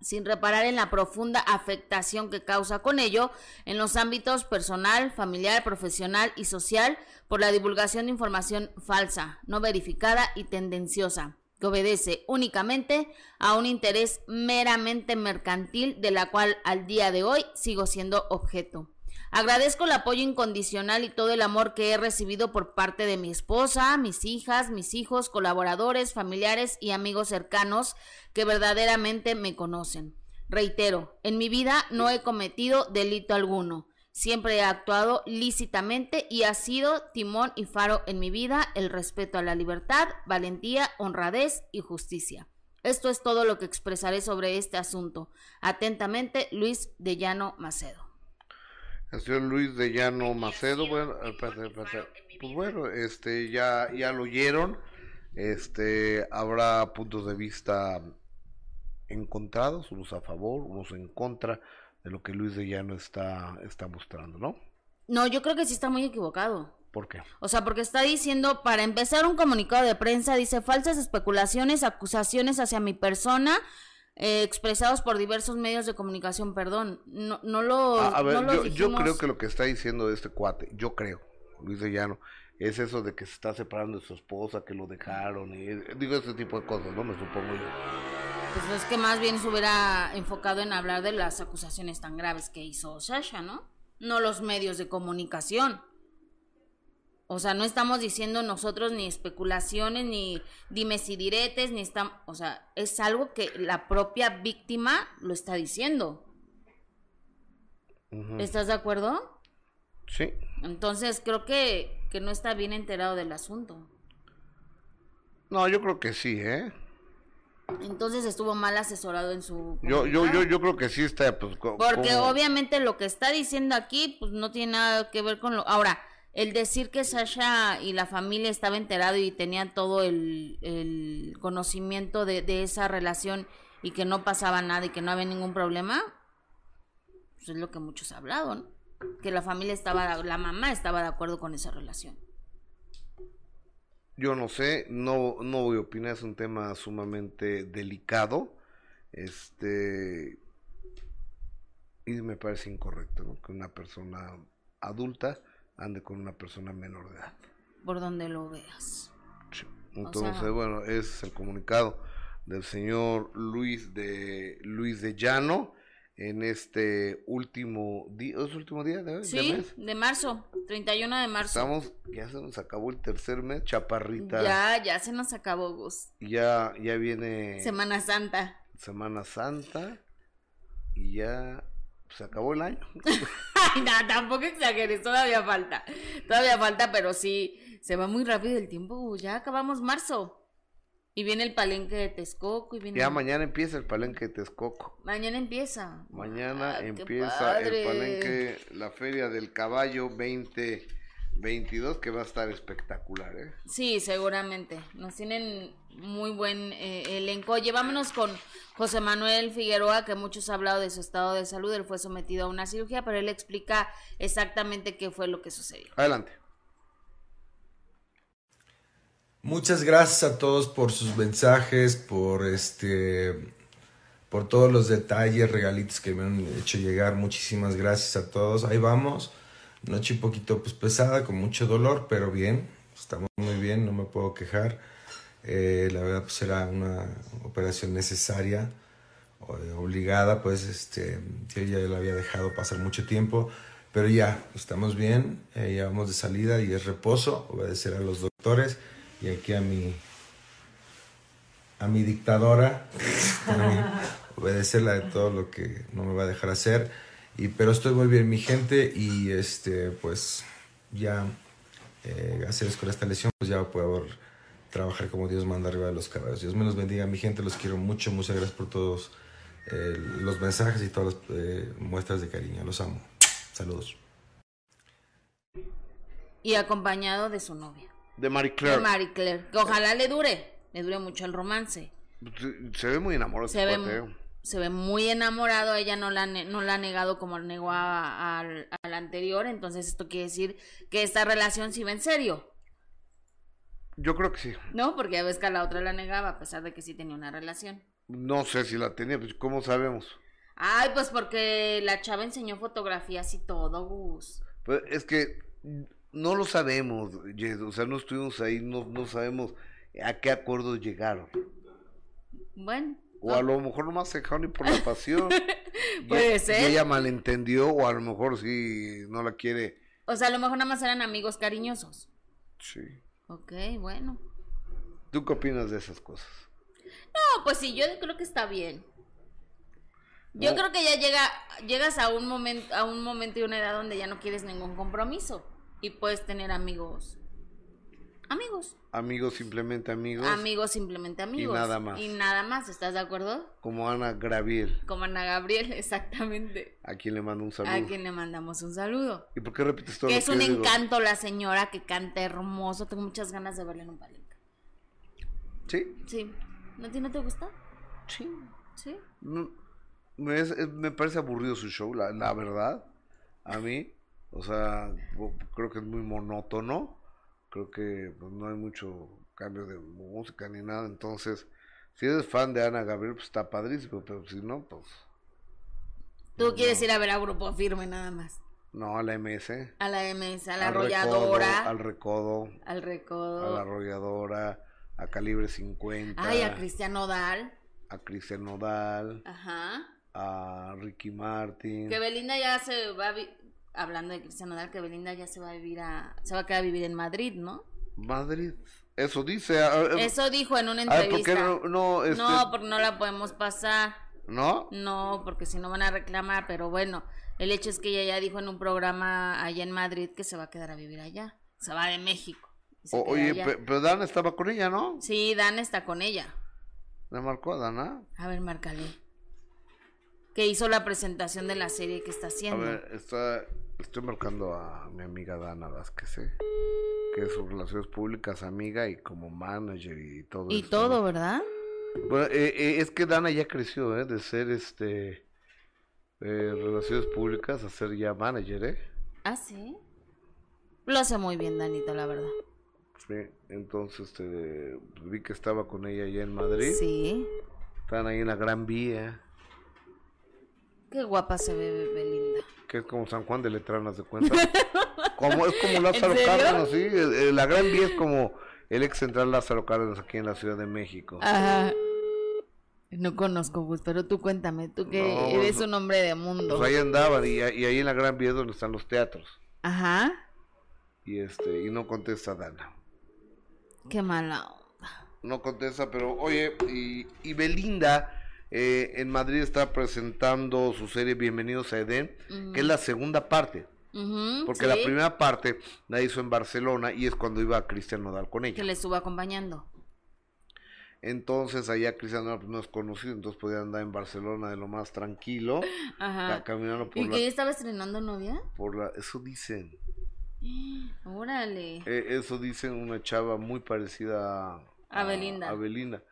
sin reparar en la profunda afectación que causa con ello en los ámbitos personal, familiar, profesional y social por la divulgación de información falsa, no verificada y tendenciosa, que obedece únicamente a un interés meramente mercantil de la cual al día de hoy sigo siendo objeto. Agradezco el apoyo incondicional y todo el amor que he recibido por parte de mi esposa, mis hijas, mis hijos, colaboradores, familiares y amigos cercanos que verdaderamente me conocen. Reitero, en mi vida no he cometido delito alguno. Siempre he actuado lícitamente y ha sido timón y faro en mi vida el respeto a la libertad, valentía, honradez y justicia. Esto es todo lo que expresaré sobre este asunto. Atentamente, Luis de Llano Macedo. El señor Luis de Llano Macedo, bueno, pues bueno, este ya ya lo oyeron. Este habrá puntos de vista encontrados, unos a favor, unos en contra de lo que Luis de Llano está está mostrando, ¿no? No, yo creo que sí está muy equivocado. ¿Por qué? O sea, porque está diciendo, para empezar un comunicado de prensa, dice falsas especulaciones, acusaciones hacia mi persona, eh, expresados por diversos medios de comunicación, perdón. No, no lo... A, ver, yo, yo, creo que lo que está diciendo este cuate, yo creo, Luis de Llano, es eso de que se está separando de su esposa, que lo dejaron, y digo ese tipo de cosas, ¿no? Me supongo yo. Pues es que más bien se hubiera enfocado en hablar de las acusaciones tan graves que hizo Sasha, ¿no? No los medios de comunicación. O sea, no estamos diciendo nosotros ni especulaciones, ni dime si diretes, ni estamos, o sea, es algo que la propia víctima lo está diciendo. ¿Estás de acuerdo? Sí. Entonces creo que, que no está bien enterado del asunto. No, yo creo que sí, ¿eh? Entonces estuvo mal asesorado en su... Yo, yo, yo, yo creo que sí está, pues... Porque obviamente lo que está diciendo aquí, pues no tiene nada que ver con lo... Ahora, el decir que Sasha y la familia estaba enterado y tenían todo el, conocimiento de, esa relación y que no pasaba nada y que no había ningún problema, pues es lo que muchos han hablado, ¿no? Que la familia estaba, la mamá estaba de acuerdo con esa relación. Yo no sé, no, no voy a opinar, es un tema sumamente delicado. Este. Y me parece incorrecto. Que una persona adulta ande con una persona menor de edad. Por donde lo veas. Entonces, bueno, ese es el comunicado del señor Luis de Luis de Llano en este último día, ¿es último día de, sí, de, marzo, 31 de marzo. Estamos, ya se nos acabó el tercer mes, chaparrita. Ya, ya se nos acabó, Gus. Ya, ya viene Semana Santa. Semana Santa y ya se acabó el año. Ay, no, tampoco exageres, todavía falta. Todavía falta, pero sí, se va muy rápido el tiempo. Ya acabamos marzo. Y viene el palenque de Texcoco. Y viene... Ya mañana empieza el palenque de Texcoco. Mañana empieza. Mañana empieza el palenque, la Feria del Caballo 2022, que va a estar espectacular, ¿eh? Sí, seguramente. Nos tienen muy buen eh, elenco. Llevámonos con José Manuel Figueroa, que muchos han hablado de su estado de salud. Él fue sometido a una cirugía, pero él explica exactamente qué fue lo que sucedió. Adelante. Muchas gracias a todos por sus mensajes, por este por todos los detalles, regalitos que me han hecho llegar. Muchísimas gracias a todos. Ahí vamos. Noche un poquito pues pesada, con mucho dolor, pero bien. Estamos muy bien, no me puedo quejar. Eh, la verdad pues era una operación necesaria, eh, obligada, pues este, yo ya la había dejado pasar mucho tiempo, pero ya estamos bien, eh, ya vamos de salida y es reposo, obedecer a los doctores y aquí a mi, a mi dictadora, obedecerla de todo lo que no me va a dejar hacer, y, pero estoy muy bien mi gente y este pues ya eh, gracias con esta lesión pues ya puedo trabajar como Dios manda arriba de los caballos. Dios me los bendiga, mi gente, los quiero mucho, muchas gracias por todos eh, los mensajes y todas las eh, muestras de cariño, los amo. Saludos. Y acompañado de su novia. De Marie Claire. De Marie Claire. Que ojalá le dure, le dure mucho el romance. Se ve muy enamorado. Se, ve, ¿eh? Se ve muy enamorado, ella no la, no la ha negado como negó al anterior, entonces esto quiere decir que esta relación sí va en serio. Yo creo que sí. No, porque a veces que a la otra la negaba, a pesar de que sí tenía una relación. No sé si la tenía, pues ¿cómo sabemos? Ay, pues porque la chava enseñó fotografías y todo, Gus. Pues es que no lo sabemos, o sea, no estuvimos ahí, no, no sabemos a qué acuerdos llegaron. Bueno. O a lo mejor nomás se dejaron por la pasión. Puede ser. Y ella malentendió, o a lo mejor sí no la quiere. O sea, a lo mejor nada más eran amigos cariñosos. Sí. Ok, bueno. ¿Tú qué opinas de esas cosas? No, pues sí, yo creo que está bien. Yo creo que ya llega, llegas a un momento, a un momento y una edad donde ya no quieres ningún compromiso y puedes tener amigos. Amigos. Amigos, simplemente amigos. Amigos, simplemente amigos. Y nada más. Y nada más, ¿estás de acuerdo? Como Ana Graviel, Como Ana Gabriel, exactamente. a quien le mando un saludo. A quien le mandamos un saludo. ¿Y por qué repites todo Que es un yo digo? encanto la señora que canta hermoso. Tengo muchas ganas de verla en un palenque. Sí, Sí. ¿No ti no te gusta? sí. Sí. No, me, es- es- me parece aburrido su show, la, la verdad. A mí, o sea, creo que es muy monótono. Creo que pues, no hay mucho cambio de música ni nada. Entonces, si eres fan de Ana Gabriel, pues está padrísimo. Pero si no, pues Tú quieres ir a ver a Grupo Firme nada más. no, a la MS. A la MS, a la al arrolladora. Recodo, al recodo, al a la recodo. arrolladora, a calibre 50. Ay, a Cristian Nodal. a Cristian Nodal, Ajá. a Ricky Martin. Que Belinda ya se va hablando de Cristian Nodal, que Belinda ya se va a vivir a se va a quedar a vivir en Madrid, ¿no? Madrid. Eso dice. Eso dijo en una a ver, ¿por entrevista. qué no, no, este, No, porque no la podemos pasar. ¿no? No, porque si no van a reclamar, pero bueno, el hecho es que ella ya dijo en un programa allá en Madrid que se va a quedar a vivir allá. Se va de México. O- oye, allá. pero Dan estaba con ella, ¿no? Sí, Dan está con ella. Le marcó a Dana. A ver, márcale. Que hizo la presentación de la serie que está A haciendo. ver, está, estoy marcando a mi amiga Dana Vázquez, ¿eh? que es sus relaciones públicas, amiga y como manager y todo y todo, ¿no? ¿verdad? Bueno, eh, eh, es que Dana ya creció, ¿eh? De ser este eh, relaciones públicas a ser ya manager, ¿eh? Ah, sí. Lo hace muy bien, Danita, la verdad. Sí, entonces este, vi que estaba con ella allá en Madrid. Sí. Están ahí en la Gran Vía, Qué guapa se ve Belinda. que es como San Juan de Letrán, ¿haz de cuenta? como, es como Lázaro? Cárdenas, sí. eh, eh, La Gran Vía es como el ex central Lázaro Cárdenas aquí en la Ciudad de México. Ajá. No conozco, Gus, pero tú cuéntame, tú que No, eres pues, un hombre de mundo. Pues ahí andaban y, y ahí en la Gran Vía es donde están los teatros. Ajá. Y este y no contesta Dana. Qué mala onda. No contesta, pero oye, y, y Belinda eh, en Madrid está presentando su serie Bienvenidos a Edén, que es la segunda parte. Porque sí, la primera parte la hizo en Barcelona y es cuando iba Cristian Nodal con ella. Que le estuvo acompañando. Entonces allá Cristian Nodal pues, no es conocido, entonces podía andar en Barcelona de lo más tranquilo, Ajá. ca- caminando por ¿Y la, que ella estaba estrenando novia? por la... Eso dicen. Órale. Eh, eso dicen una chava muy parecida a, A Belinda. a Belinda.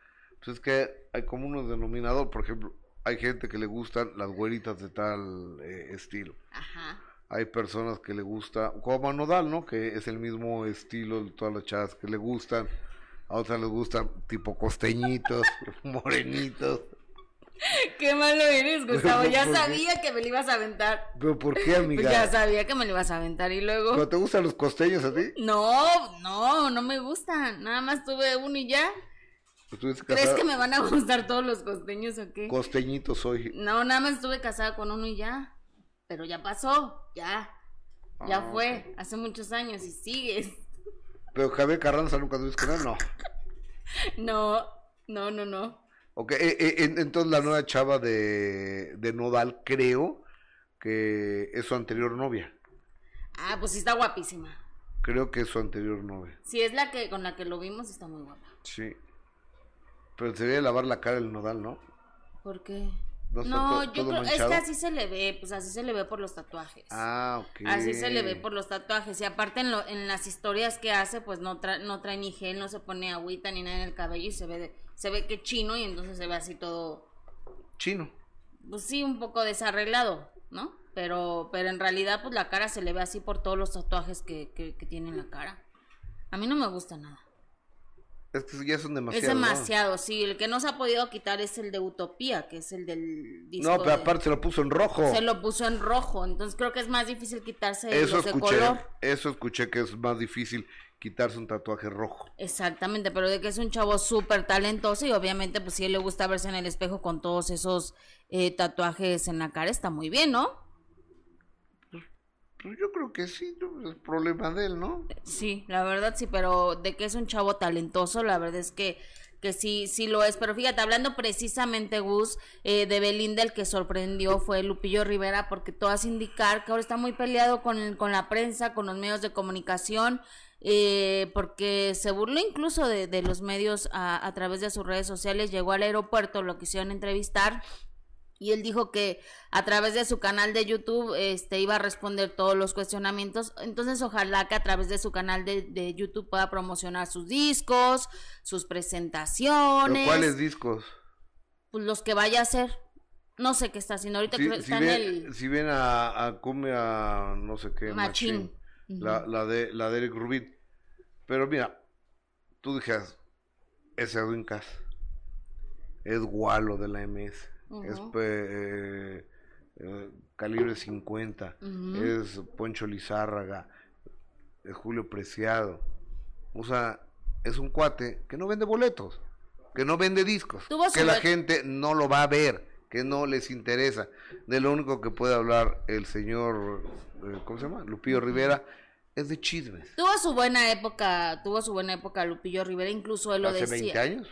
Pues es que hay como unos denominador, por ejemplo, hay gente que le gustan las güeritas de tal eh, estilo. Ajá. Hay personas que le gusta, como a Nodal, ¿no? Que es el mismo estilo de todas las chavas que le gustan. A otras les gustan tipo costeñitos, morenitos. Qué malo eres, Gustavo. Ya sabía que me lo ibas a aventar. ¿Pero por qué, Pues amiga? ya sabía que me lo ibas a aventar y luego... ¿Pero te gustan los costeños a ti? No, no, no me gustan. Nada más tuve uno y ya. ¿Estuviste ¿Crees casada? que me van a gustar todos los costeños o qué? Costeñito soy. No, nada más estuve casada con uno y ya. Pero ya pasó, ya. Ya Ah, fue, hace muchos años y sigues. Pero Javier Carranza nunca tuviste con él, no. No, no, no, no. Ok, eh, eh, en- entonces la nueva chava de, de Nodal creo que es su anterior novia. Ah, pues sí está guapísima. Creo que es su anterior novia. Si es la que con la que lo vimos, está muy guapa. Sí. Pero se debe lavar la cara el Nodal, ¿no? ¿Por qué? No yo creo, es manchado. que así se le ve, pues así se le ve por los tatuajes. Ah, ok. Así se le ve por los tatuajes. Y aparte en, lo- en las historias que hace, pues no, tra- no trae ni gel, no se pone agüita ni nada en el cabello y se ve, de- se ve que chino y entonces se ve así todo, Chino. pues sí, un poco desarreglado, ¿no? Pero, pero en realidad pues la cara se le ve así por todos los tatuajes que, que, que tiene en la cara. A mí no me gusta nada. Es que ya son demasiados. es ¿no? demasiado, sí. El que no se ha podido quitar es el de Utopía, que es el del disco. No, pero de- aparte se lo puso en rojo. Se lo puso en rojo, entonces creo que es más difícil quitarse Eso los de escuché. color. Eso escuché que es más difícil quitarse un tatuaje rojo. Exactamente, pero de que es un chavo súper talentoso y obviamente pues si él le gusta verse en el espejo con todos esos eh, tatuajes en la cara, está muy bien, ¿no? Pues yo creo que sí, es problema de él, ¿no? Sí, la verdad sí, pero de que es un chavo talentoso, la verdad es que que sí, sí lo es. Pero fíjate, hablando precisamente, Gus, eh, de Belinda, el que sorprendió fue Lupillo Rivera, porque todo hace indicar que ahora está muy peleado con, con la prensa, con los medios de comunicación, eh, porque se burló incluso de, de los medios a través de sus redes sociales, llegó al aeropuerto, lo quisieron entrevistar y él dijo que a través de su canal de YouTube este iba a responder todos los cuestionamientos. Entonces, ojalá que a través de su canal de, de YouTube pueda promocionar sus discos, sus presentaciones. ¿Cuáles discos? Pues los que vaya a hacer. No sé qué está haciendo ahorita. Si, que si está ven, en el si ven a, a Cumbia, no sé qué, Machín. la, la de la de Eric Rubin. Pero mira, tú dijeras, es Edwin Cass, es Gualo de la MS, es eh, eh, Calibre 50, Ujú. es Poncho Lizárraga, es Julio Preciado. O sea, es un cuate que no vende boletos, que no vende discos, que la gente no lo va a ver, que no les interesa. De lo único que puede hablar el señor, eh, ¿cómo se llama? Lupillo Rivera, es de chismes. Tuvo su buena época, tuvo su buena época Lupillo Rivera, incluso él lo Hace decía. 20 años.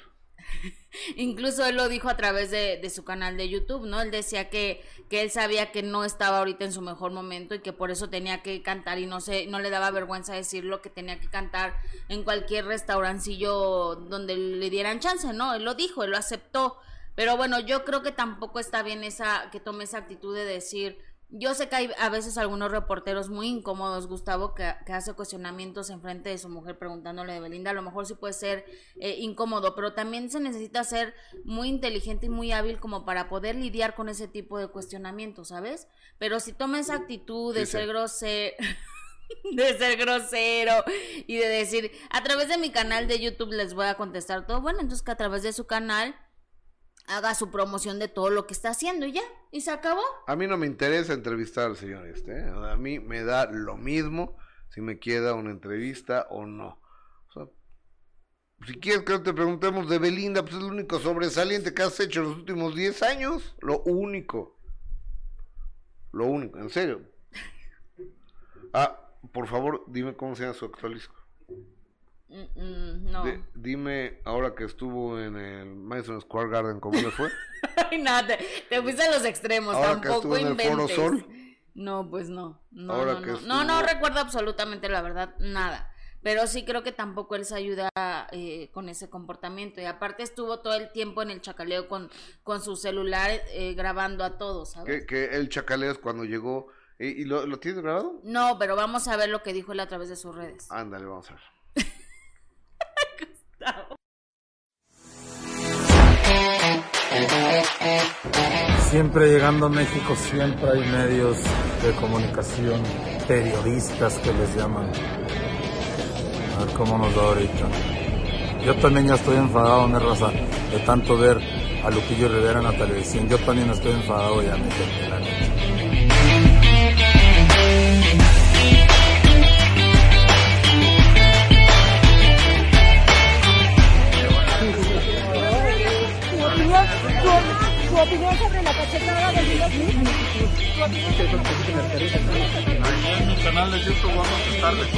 Incluso él lo dijo a través de, su canal de YouTube, ¿no? Él decía que, que él sabía que no estaba ahorita en su mejor momento y que por eso tenía que cantar y no se, no le daba vergüenza decirlo, que tenía que cantar en cualquier restaurancillo donde le dieran chance, ¿no? Él lo dijo, él lo aceptó. Pero bueno, yo creo que tampoco está bien esa, que tome esa actitud de decir, yo sé que hay a veces algunos reporteros muy incómodos, Gustavo, que, que hace cuestionamientos en frente de su mujer preguntándole de Belinda. A lo mejor sí puede ser eh, incómodo, pero también se necesita ser muy inteligente y muy hábil como para poder lidiar con ese tipo de cuestionamientos, ¿sabes? Pero si toma esa actitud de Sí, ser sí. grosero. De ser grosero y de decir, a través de mi canal de YouTube les voy a contestar todo. Bueno, entonces que a través de su canal haga su promoción de todo lo que está haciendo y ya, y se acabó. A mí no me interesa entrevistar al señor este. ¿eh? A mí me da lo mismo si me queda una entrevista o no. O sea, si quieres que te preguntemos de Belinda, pues es lo único sobresaliente que has hecho en los últimos 10 años. Lo único. Lo único, en serio. Ah, por favor, dime cómo se llama su actual disco. Mm, mm, no. De- dime, ahora que estuvo en el Madison Square Garden, ¿cómo le fue? Ay, nada, te, te fuiste a los extremos, Ahora que tampoco en el Foro inventes. Sol. No, pues no. No, Ahora no, que no. no, no recuerdo absolutamente la verdad, nada. Pero sí creo que tampoco él se ayuda eh, con ese comportamiento. Y aparte estuvo todo el tiempo en el chacaleo con, con su celular eh, grabando a todos, ¿sabes? que, que el chacaleo es cuando llegó. ¿Y, y lo, lo tienes grabado? No, pero vamos a ver lo que dijo él a través de sus redes. Ándale, vamos a ver. Siempre llegando a México, siempre hay medios de comunicación, periodistas que les llaman. A ver cómo nos va ahorita. Yo también ya estoy enfadado, mi raza, de tanto ver a Lupillo Rivera en la televisión. Yo también estoy enfadado ya, mi gente, opinión sobre la cachetada de Will Smith. Tu opinión sobre la cachetada. En mi canal de YouTube vamos a estarles.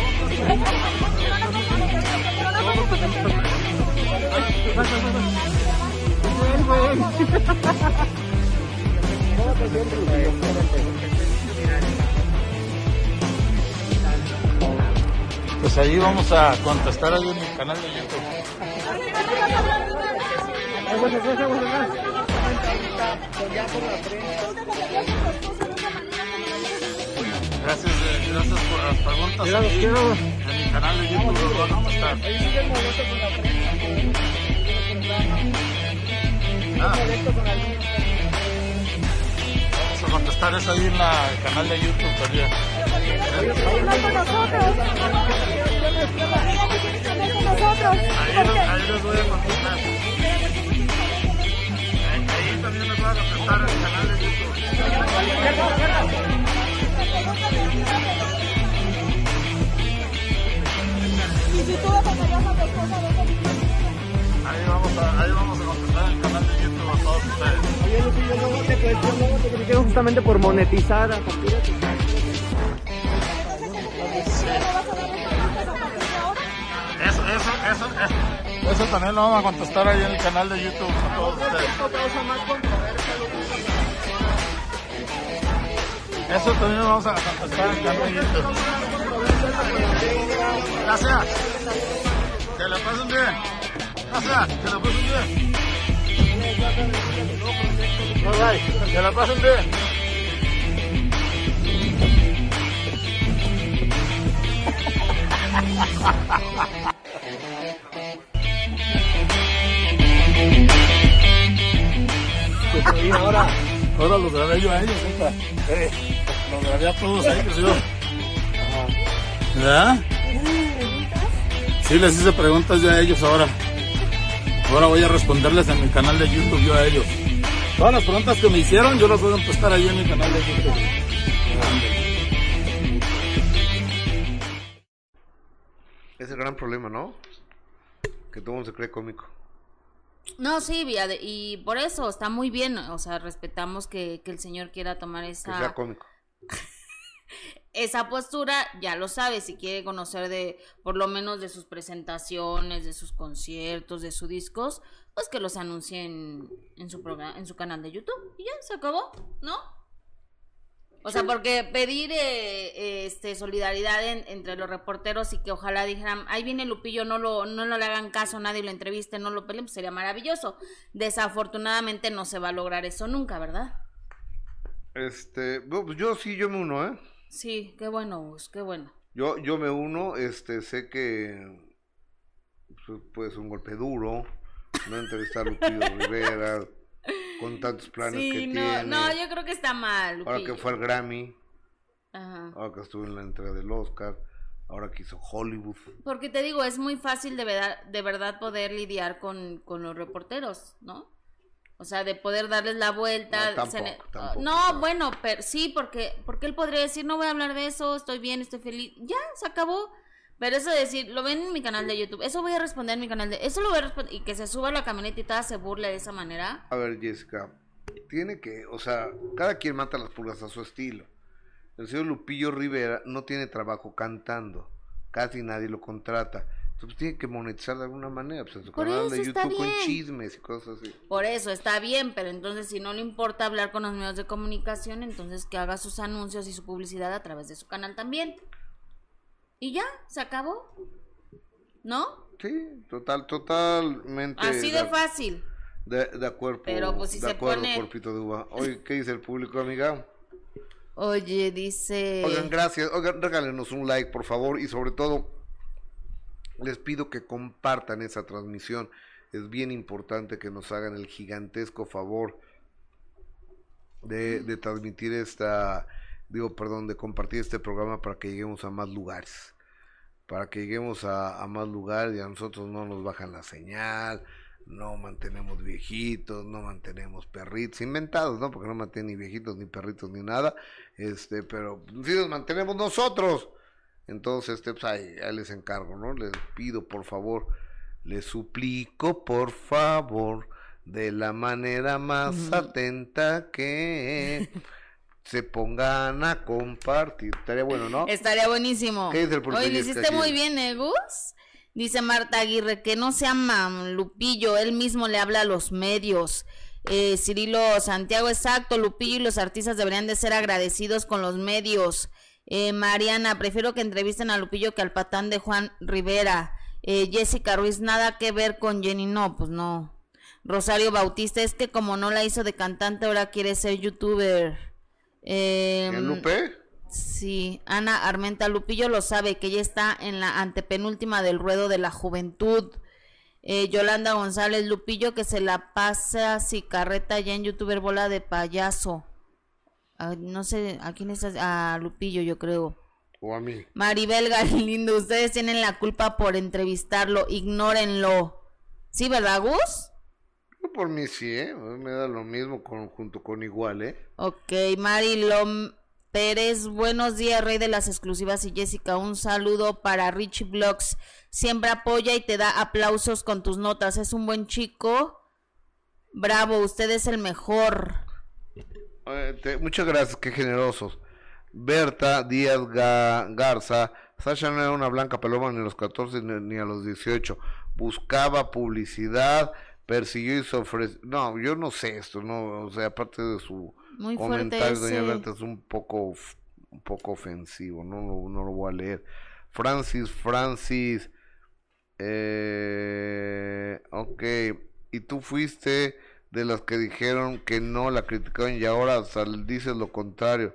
Pues ahí vamos a contestar algo en mi canal de YouTube. Gracias, eh, gracias por las preguntas. Aquí En mi canal de YouTube los voy a contestar. Ah. Vamos a contestar eso ahí en el canal de YouTube también. Ahí, ahí les voy a contestar. A tu esposa de ese tipo Ahí vamos a, ahí vamos a contestar el canal de YouTube a todos ustedes. Oye, Lupillo, luego te cuestiono, te critican justamente por monetizar a partir de tu Eso, eso, eso, eso. Eso también lo vamos a contestar ahí en el canal de YouTube a todos ustedes. Eso también lo vamos a de YouTube. Gracias. Que la pasen bien. Gracias. Que la pasen bien. Bye. Que la pasen bien. Y ahora, ahora los grabé yo a ellos, los grabé a todos a ellos yo. ¿Verdad? Sí, les hice preguntas yo a ellos ahora. Ahora voy a responderles en mi canal de YouTube yo a ellos. Todas las preguntas que me hicieron yo las voy a contestar ahí en mi canal de YouTube. Es el gran problema, ¿no? Que todo el mundo se cree cómico. No, sí, y por eso está muy bien, o sea, respetamos que, que el señor quiera tomar Que esa, sea cómico. Esa postura, ya lo sabe, si quiere conocer de, por lo menos de sus presentaciones, de sus conciertos, de sus discos, pues que los anuncie en, en su programa, en su canal de YouTube, y ya, se acabó, ¿no? O sea, porque pedir eh, este solidaridad en- entre los reporteros y que ojalá dijeran, ahí viene Lupillo, no lo, no le hagan caso, nadie lo entreviste, no lo peleen, pues sería maravilloso. Desafortunadamente no se va a lograr eso nunca, ¿verdad? Este, pues yo sí, yo me uno, ¿eh? Sí, qué bueno, Gus, qué bueno. Yo, yo me uno, este, sé que pues, puede ser un golpe duro, no entrevistar a Lupillo Rivera, con tantos planes Sí, que no, tiene. no, yo creo que está mal, Ahora Lupillo. que fue al Grammy, Ajá. ahora que estuvo en la entrega del Oscar, ahora que hizo Hollywood. Porque te digo, es muy fácil de verdad, de verdad poder lidiar con, con los reporteros, ¿no? O sea, de poder darles la vuelta. No, tampoco, se ne- tampoco, no, bueno, pero sí, porque, porque él podría decir, no voy a hablar de eso, estoy bien, estoy feliz. Ya, se acabó. Pero eso de decir, lo ven en mi canal de YouTube, eso voy a responder en mi canal de... Eso lo voy a responder. Y que se suba a la camioneta y toda se burle de esa manera. A ver, Jessica, tiene que, o sea, cada quien mata las pulgas a su estilo. El señor Lupillo Rivera no tiene trabajo cantando, casi nadie lo contrata. Entonces tiene que monetizar de alguna manera, pues en su Por canal de YouTube con chismes y cosas así. Por eso está bien, pero entonces si no le importa hablar con los medios de comunicación, entonces que haga sus anuncios y su publicidad a través de su canal también. Y ya, se acabó. ¿No? Sí, total, totalmente. Así de fácil. De, de acuerdo, Pero, pues, si de se acuerdo, pone- cuerpito de uva. Oye, ¿qué dice el público, amiga? Oye, dice... Oigan, gracias. Oigan, regálenos un like, por favor. Y sobre todo, les pido que compartan esa transmisión. Es bien importante que nos hagan el gigantesco favor de, de transmitir esta, digo, perdón, de compartir este programa para que lleguemos a más lugares. Para que lleguemos a, a más lugares y a nosotros no nos bajan la señal, no mantenemos viejitos, no mantenemos perritos, inventados, ¿no? Porque no mantienen ni viejitos, ni perritos, ni nada. Este, pero sí los mantenemos nosotros. Entonces, este, pues ahí, ahí les encargo, ¿no? Les pido, por favor, les suplico, por favor, de la manera más atenta que se pongan a compartir. Estaría bueno, ¿no? Estaría buenísimo. ¿Qué dice el? Oye, lo hiciste muy bien, ¿eh, Gus? Dice Marta Aguirre que no se llama Lupillo, él mismo le habla a los medios. Eh, Cirilo Santiago, exacto, Lupillo y los artistas deberían de ser agradecidos con los medios. Eh, Mariana, prefiero que entrevisten a Lupillo que al patán de Juan Rivera. Eh, Jessica Ruiz, nada que ver con Jenny, no, pues no. Rosario Bautista, es que como no la hizo de cantante, ahora quiere ser youtuber. Eh, ¿En Lupe? Sí, Ana Armenta Lupillo lo sabe, que ella está en la antepenúltima del ruedo de la juventud. Eh, Yolanda González Lupillo que se la pasa si carreta ya en youtuber bola de payaso. Ah, no sé, ¿a quién estás? A Lupillo yo creo. ¿O a mí? Maribel Galindo, ustedes tienen la culpa por entrevistarlo, ignórenlo. ¿Sí, verdad, Gus? Yo por mí sí, ¿eh? Me da lo mismo con, junto con igual, ¿eh? Ok, Marilom Pérez, buenos días, rey de las exclusivas y Jessica, un saludo para Richie Vlogs. Siempre apoya y te da aplausos con tus notas. Es un buen chico. Bravo, usted es el mejor. Eh, te- muchas gracias, qué generosos. Berta Díaz Ga- Garza, Sasha no era una blanca paloma ni a los 14 ni, ni a los 18. buscaba publicidad, persiguió y se ofreció. No, yo no sé esto, no, o sea, aparte de su Muy comentario, doña. Berta, es un poco, un poco ofensivo, no, lo- no lo voy a leer. Francis, Francis, eh, ok, y tú fuiste de las que dijeron que no la criticaron y ahora sal- dices lo contrario.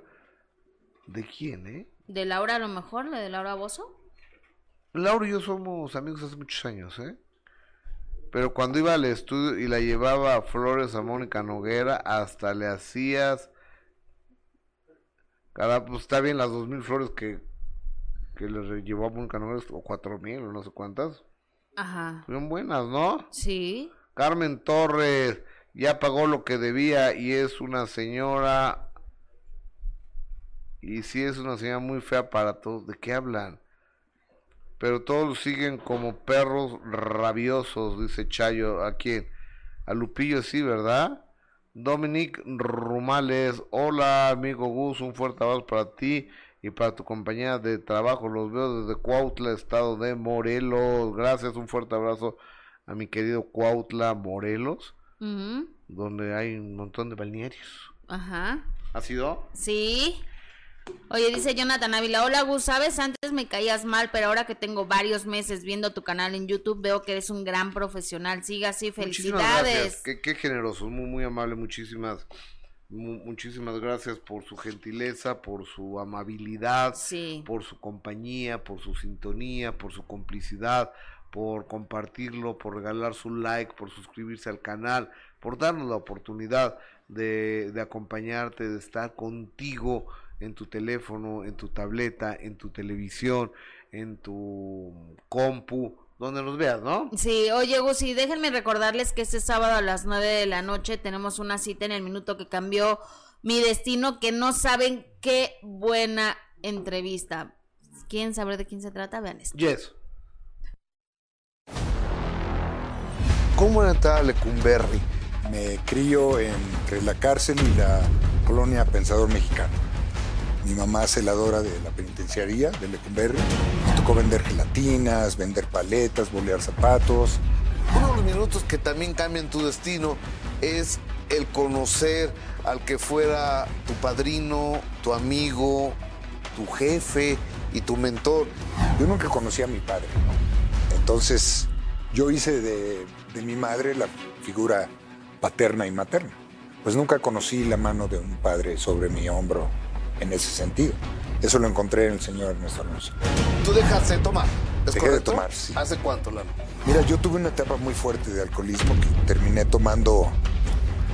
¿De quién, eh? ¿De Laura a lo mejor? ¿La de Laura Bozo? Laura y yo somos amigos hace muchos años, ¿eh? Pero cuando iba al estudio y la llevaba a Flores a Mónica Noguera, hasta le hacías... Cara, pues está bien las dos mil flores que, que le llevó a Mónica Noguera, o cuatro mil, o no sé cuántas. Ajá. Fueron buenas, ¿no? Sí. Carmen Torres ya pagó lo que debía y es una señora... Y sí es una señora muy fea para todos. ¿De qué hablan? Pero todos siguen como perros rabiosos, dice Chayo. ¿A quién? A Lupillo sí, ¿verdad? Dominic Rumales. Hola, amigo Gus. Un fuerte abrazo para ti y para tu compañera de trabajo. Los veo desde Cuautla, estado de Morelos. Gracias. Un fuerte abrazo a mi querido Cuautla, Morelos, Donde hay un montón de balnearios. Ajá. ¿Ha sido? Sí. Oye, dice Jonathan Ávila, hola Gus, sabes, antes me caías mal, pero ahora que tengo varios meses viendo tu canal en YouTube, veo que eres un gran profesional. Siga así, felicidades. gracias. Qué, qué generoso, muy, muy amable. Muchísimas, mu- muchísimas gracias por su gentileza, por su amabilidad, Sí. por su compañía, por su sintonía, por su complicidad, por compartirlo, por regalar su like, por suscribirse al canal, por darnos la oportunidad de, de acompañarte, de estar contigo en tu teléfono, en tu tableta, en tu televisión, en tu compu, donde nos veas, ¿no? Sí, oye Gus, y déjenme recordarles que este sábado a las 9 de la noche tenemos una cita en el minuto que cambió mi destino, que no saben qué buena entrevista. ¿Quieren saber de quién se trata? Vean esto. Yes. ¿Cómo era entrar a Lecumberri? Me crío entre la cárcel y la colonia Pensador Mexicano. Mi mamá celadora de la penitenciaría de Lecumberri. Me tocó vender gelatinas, vender paletas, bolear zapatos. Uno de los minutos que también cambian tu destino es el conocer al que fuera tu padrino, tu amigo, tu jefe y tu mentor. Yo nunca conocí a mi padre. Entonces, yo hice de, de mi madre la figura paterna y materna. Pues nunca conocí la mano de un padre sobre mi hombro en ese sentido. Eso lo encontré en el señor Ernesto Alonso. Tú dejaste de tomar, ¿es Dejé de tomar, sí. ¿Hace cuánto, Lalo? Mira, yo tuve una etapa muy fuerte de alcoholismo que terminé tomando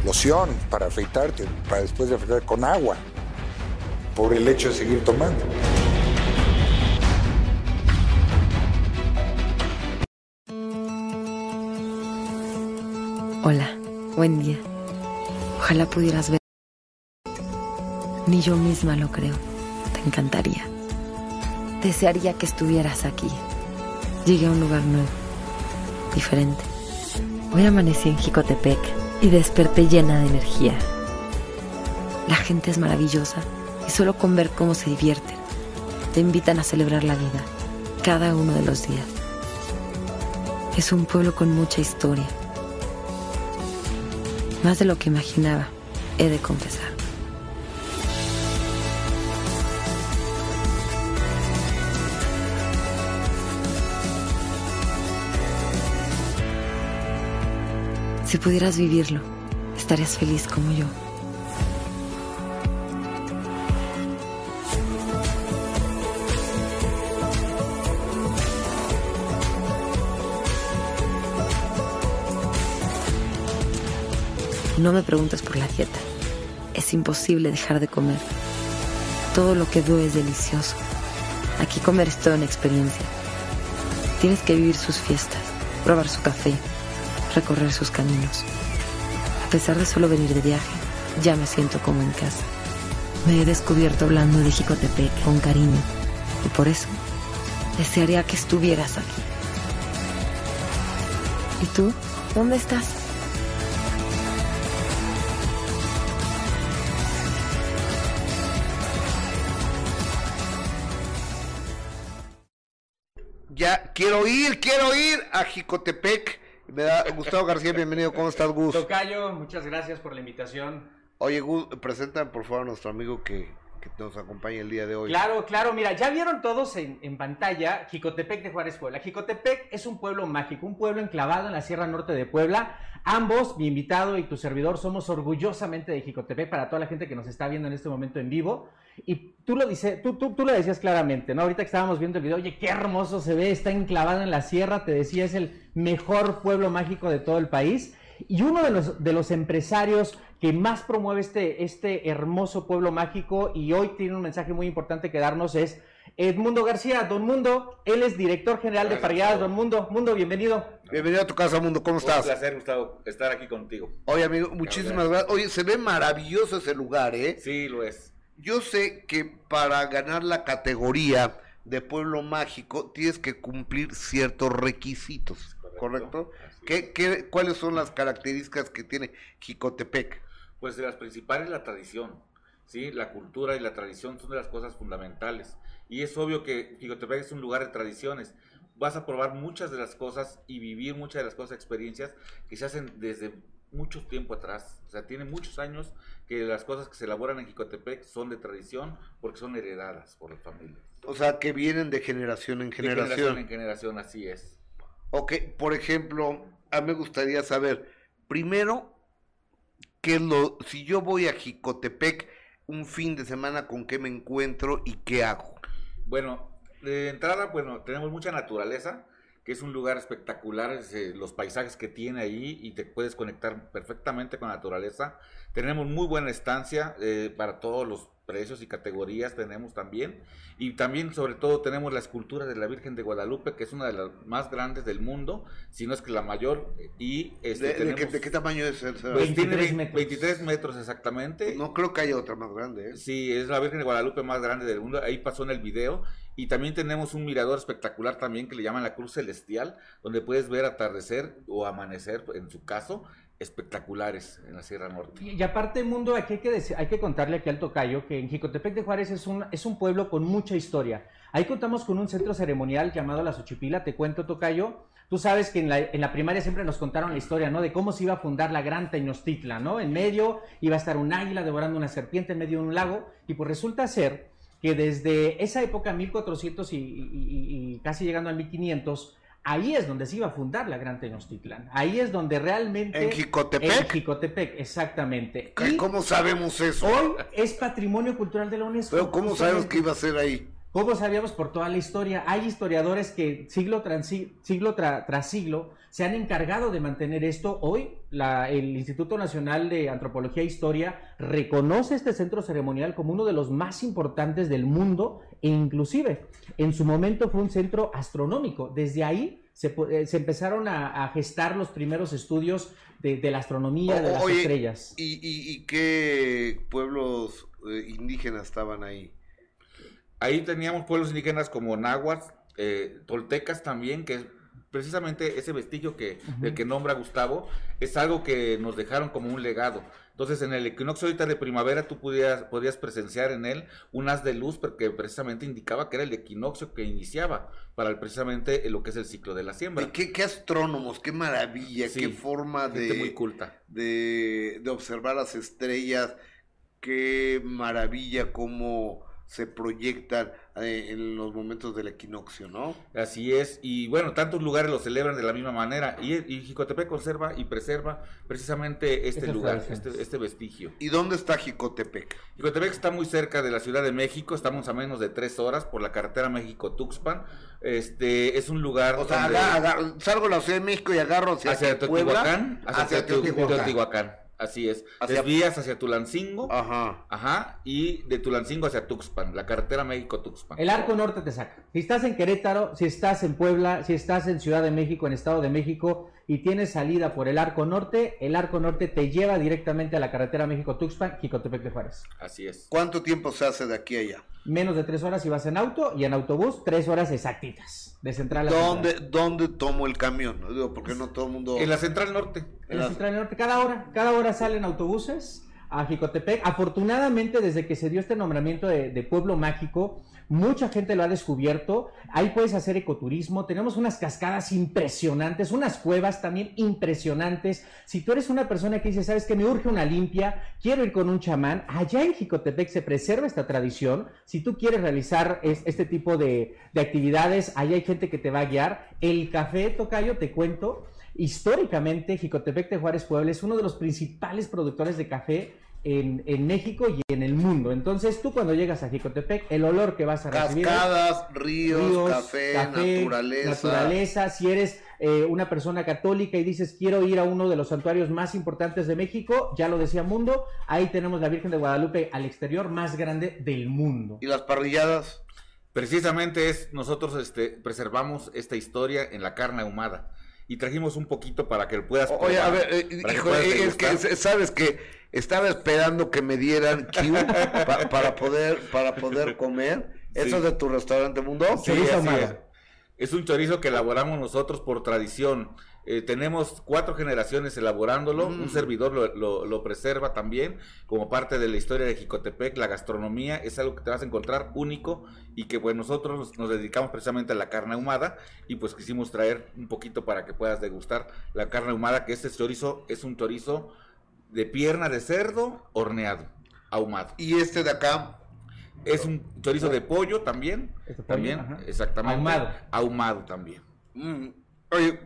loción para afeitarte, para después de afeitar con agua, por el hecho de seguir tomando. Hola, buen día. Ojalá pudieras ver. Ni yo misma lo creo. Te encantaría. Desearía que estuvieras aquí. Llegué a un lugar nuevo, diferente. Hoy amanecí en Jicotepec y desperté llena de energía. La gente es maravillosa y solo con ver cómo se divierten, te invitan a celebrar la vida, cada uno de los días. Es un pueblo con mucha historia más de lo que imaginaba, he de confesar. Si pudieras vivirlo, estarías feliz como yo. No me preguntes por la dieta. Es imposible dejar de comer. Todo lo que veo es delicioso. Aquí comer es toda una experiencia. Tienes que vivir sus fiestas, probar su café, recorrer sus caminos. A pesar de solo venir de viaje, ya me siento como en casa. Me he descubierto hablando de Jicotepec con cariño y por eso desearía que estuvieras aquí. ¿Y tú? ¿Dónde estás? Quiero ir, quiero ir a Jicotepec. Me da, Gustavo García, bienvenido. ¿Cómo estás, Gus? Tocayo, muchas gracias por la invitación. Oye, Gus, presenta por favor a nuestro amigo que, que nos acompaña el día de hoy. Claro, claro, mira, ya vieron todos en, pantalla Jicotepec de Juárez Puebla. Jicotepec es un pueblo mágico, un pueblo enclavado en la Sierra Norte de Puebla. Ambos, mi invitado y tu servidor, somos orgullosamente de Jicotepec para toda la gente que nos está viendo en este momento en vivo. Y tú lo, dice, tú, tú, tú lo decías claramente, ¿no? Ahorita que estábamos viendo el video, oye, qué hermoso se ve, está enclavado en la sierra, te decía, es el mejor pueblo mágico de todo el país. Y uno de los, de los empresarios que más promueve este, este hermoso pueblo mágico y hoy tiene un mensaje muy importante que darnos es Edmundo García. Don Mundo, él es director general Gracias, de Parrilladas. Don Mundo, Mundo, bienvenido. Bienvenido a tu casa, Mundo. ¿Cómo estás? Un placer, Gustavo, estar aquí contigo. Oye, amigo, muchísimas gracias. Oye, se ve maravilloso ese lugar, ¿eh? Sí, lo es. Yo sé que para ganar la categoría de pueblo mágico tienes que cumplir ciertos requisitos, ¿correcto? ¿Qué, qué, cuáles son las características que tiene Jicotepec? Pues de las principales la tradición, ¿sí? La cultura y la tradición son de las cosas fundamentales. Y es obvio que Jicotepec es un lugar de tradiciones. Vas a probar muchas de las cosas y vivir muchas de las cosas, experiencias que se hacen desde mucho tiempo atrás. O sea, tiene muchos años que las cosas que se elaboran en Jicotepec son de tradición porque son heredadas por las familias. O sea, que vienen de generación en generación. De generación en generación, así es. Ok, por ejemplo, a mí me gustaría saber, primero, qué es lo, si yo voy a Jicotepec un fin de semana, ¿con qué me encuentro y qué hago? Bueno, de entrada, bueno, tenemos mucha naturaleza, que es un lugar espectacular, es, eh, los paisajes que tiene ahí y te puedes conectar perfectamente con la naturaleza. Tenemos muy buena estancia eh, para todos los precios y categorías tenemos también. Y también, sobre todo, tenemos la escultura de la Virgen de Guadalupe, que es una de las más grandes del mundo, si no es que la mayor. Y este, ¿De, tenemos, de, qué, ¿De, qué, tamaño es? El, 23, metros. 23 metros exactamente. No creo que haya otra más grande. ¿eh? Sí, es la Virgen de Guadalupe más grande del mundo. Ahí pasó en el video. Y también tenemos un mirador espectacular también que le llaman la Cruz Celestial, donde puedes ver atardecer o amanecer, en su caso, espectaculares en la Sierra Norte. Y, y aparte, Mundo, aquí hay que, decir, que contarle aquí al Tocayo que en Jicotepec de Juárez es un, es un pueblo con mucha historia. Ahí contamos con un centro ceremonial llamado La Xochipila, te cuento, Tocayo. Tú sabes que en la, en la, primaria siempre nos contaron la historia, ¿no? De cómo se iba a fundar la gran Tenochtitlan, ¿no? En medio iba a estar un águila devorando una serpiente en medio de un lago. Y pues resulta ser que desde esa época, 1400 y, y, casi llegando al 1500, Ahí es donde se iba a fundar la Gran Tenochtitlan. Ahí es donde realmente... ¿En Jicotepec? En Jicotepec, exactamente. Y ¿Cómo sabemos eso? Hoy es Patrimonio Cultural de la UNESCO. Pero ¿cómo sabemos que iba a ser ahí? ¿Cómo sabíamos por toda la historia? Hay historiadores que siglo tras siglo, tra, tras siglo se han encargado de mantener esto. Hoy la, el Instituto Nacional de Antropología e Historia reconoce este centro ceremonial como uno de los más importantes del mundo e inclusive en su momento fue un centro astronómico. Desde ahí se, se empezaron a, a, gestar los primeros estudios de, de la astronomía, de las oye, estrellas. ¿y, y, ¿Y qué pueblos eh, indígenas estaban ahí? Ahí teníamos pueblos indígenas como náhuatl, eh, toltecas también, que precisamente ese vestigio que, uh -huh. el que nombra Gustavo es algo que nos dejaron como un legado. Entonces, en el equinoccio ahorita de primavera, tú podías, podías presenciar en él un haz de luz porque precisamente indicaba que era el equinoccio que iniciaba para el, precisamente lo que es el ciclo de la siembra. ¿Y qué, qué astrónomos? ¡Qué maravilla! Sí, ¡Qué forma de, muy culta. De, de observar las estrellas! ¡Qué maravilla cómo se proyectan eh, en los momentos del equinoccio, ¿no? Así es, y bueno, tantos lugares lo celebran de la misma manera, y, y Jicotepec conserva y preserva precisamente este lugar, este, este, vestigio. ¿Y dónde está Jicotepec? Jicotepec está muy cerca de la Ciudad de México, estamos a menos de tres horas por la carretera México-Tuxpan, este es un lugar O sea, donde... agar, salgo de la Ciudad de México y agarro hacia, hacia Teotihuacán, hacia, hacia Teotihuacán. Así es. Hacia... Desvías hacia Tulancingo. Ajá. Ajá. Y de Tulancingo hacia Tuxpan, la carretera México-Tuxpan. El arco norte te saca. Si estás en Querétaro, si estás en Puebla, si estás en Ciudad de México, en Estado de México, y tienes salida por el arco norte, el arco norte te lleva directamente a la carretera México-Tuxpan, Jicotepec de Juárez. Así es. ¿Cuánto tiempo se hace de aquí a allá? Menos de tres horas si vas en auto y en autobús, tres horas exactitas. De central a ¿Dónde, central. ¿Dónde tomo el camión? Digo, porque no todo el mundo. En la central norte. En la central norte, cada hora, cada hora salen autobuses a Jicotepec. Afortunadamente, desde que se dio este nombramiento de, de pueblo mágico, mucha gente lo ha descubierto. Ahí puedes hacer ecoturismo. Tenemos unas cascadas impresionantes, unas cuevas también impresionantes. Si tú eres una persona que dice, sabes que me urge una limpia, quiero ir con un chamán, allá en Jicotepec se preserva esta tradición. Si tú quieres realizar es- este tipo de, de actividades, allá hay gente que te va a guiar. El café Tocayo, te cuento, históricamente Jicotepec de Juárez Puebla es uno de los principales productores de café en, en México y en el mundo. Entonces tú cuando llegas a Jicotepec, el olor que vas a recibir... es Cascadas, ríos, café, naturaleza. naturaleza. Si eres eh, una persona católica y dices quiero ir a uno de los santuarios más importantes de México, ya lo decía Mundo, ahí tenemos la Virgen de Guadalupe al exterior más grande del mundo. ¿Y las parrilladas? Precisamente es, nosotros este, preservamos esta historia en la carne ahumada. Y trajimos un poquito para que puedas Oye, a ver, eh, que puedas es que sabes que estaba esperando que me dieran cue pa- para poder para poder comer. ¿Eso Sí. es de tu restaurante Mundo? Sí, es. Es un chorizo que elaboramos nosotros por tradición. Eh, tenemos cuatro generaciones elaborándolo, Mm. un servidor lo, lo- lo preserva también como parte de la historia de Jicotepec, la gastronomía es algo que te vas a encontrar único y que pues nosotros nos, nos dedicamos precisamente a la carne ahumada y pues quisimos traer un poquito para que puedas degustar la carne ahumada, que este chorizo es un chorizo de pierna de cerdo horneado, ahumado. ¿Y este de acá? Es un chorizo de pollo también, pollo, también, ajá. exactamente. Ahumado. Ahumado también. Mm, Oye,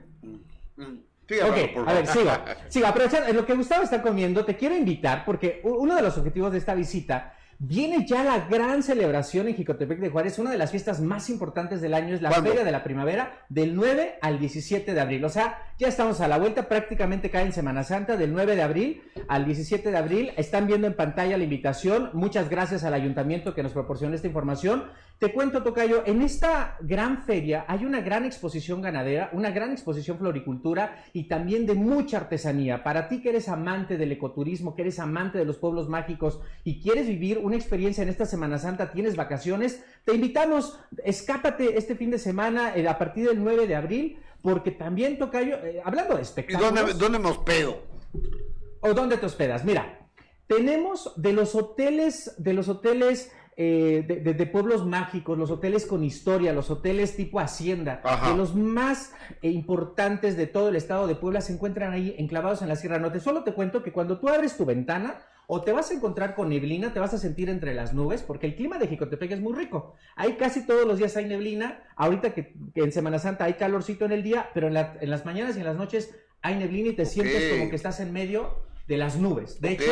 mm, siga, Ok, Pablo, por a ver, sigo. Sigo, aprovechando lo que Gustavo está comiendo, te quiero invitar porque uno de los objetivos de esta visita viene ya la gran celebración en Jicotepec de Juárez. Una de las fiestas más importantes del año es la ¿Cuándo? Feria de la Primavera del 9 al 17 de abril. O sea, ya estamos a la vuelta, prácticamente cae en Semana Santa del 9 de abril al 17 de abril. Están viendo en pantalla la invitación. Muchas gracias al ayuntamiento que nos proporcionó esta información. Te cuento, Tocayo, en esta gran feria hay una gran exposición ganadera, una gran exposición floricultura y también de mucha artesanía. Para ti que eres amante del ecoturismo, que eres amante de los pueblos mágicos y quieres vivir una experiencia en esta Semana Santa, tienes vacaciones, te invitamos, escápate este fin de semana eh, a partir del 9 de abril, porque también, Tocayo, eh, hablando de ¿Y espectáculos... dónde, dónde me hospedo? ¿O dónde te hospedas? Mira, tenemos de los hoteles, de los hoteles eh, de, de- de pueblos mágicos, los hoteles con historia, los hoteles tipo hacienda, Ajá. de los más eh, importantes de todo el estado de Puebla se encuentran ahí enclavados en la Sierra Norte. Solo te cuento que cuando tú abres tu ventana, o te vas a encontrar con neblina, te vas a sentir entre las nubes, porque el clima de Jicotepec es muy rico. Ahí casi todos los días hay neblina. Ahorita que, que en Semana Santa hay calorcito en el día, pero en, la- en las mañanas y en las noches hay neblina y te sientes como que estás en medio de las nubes. De hecho,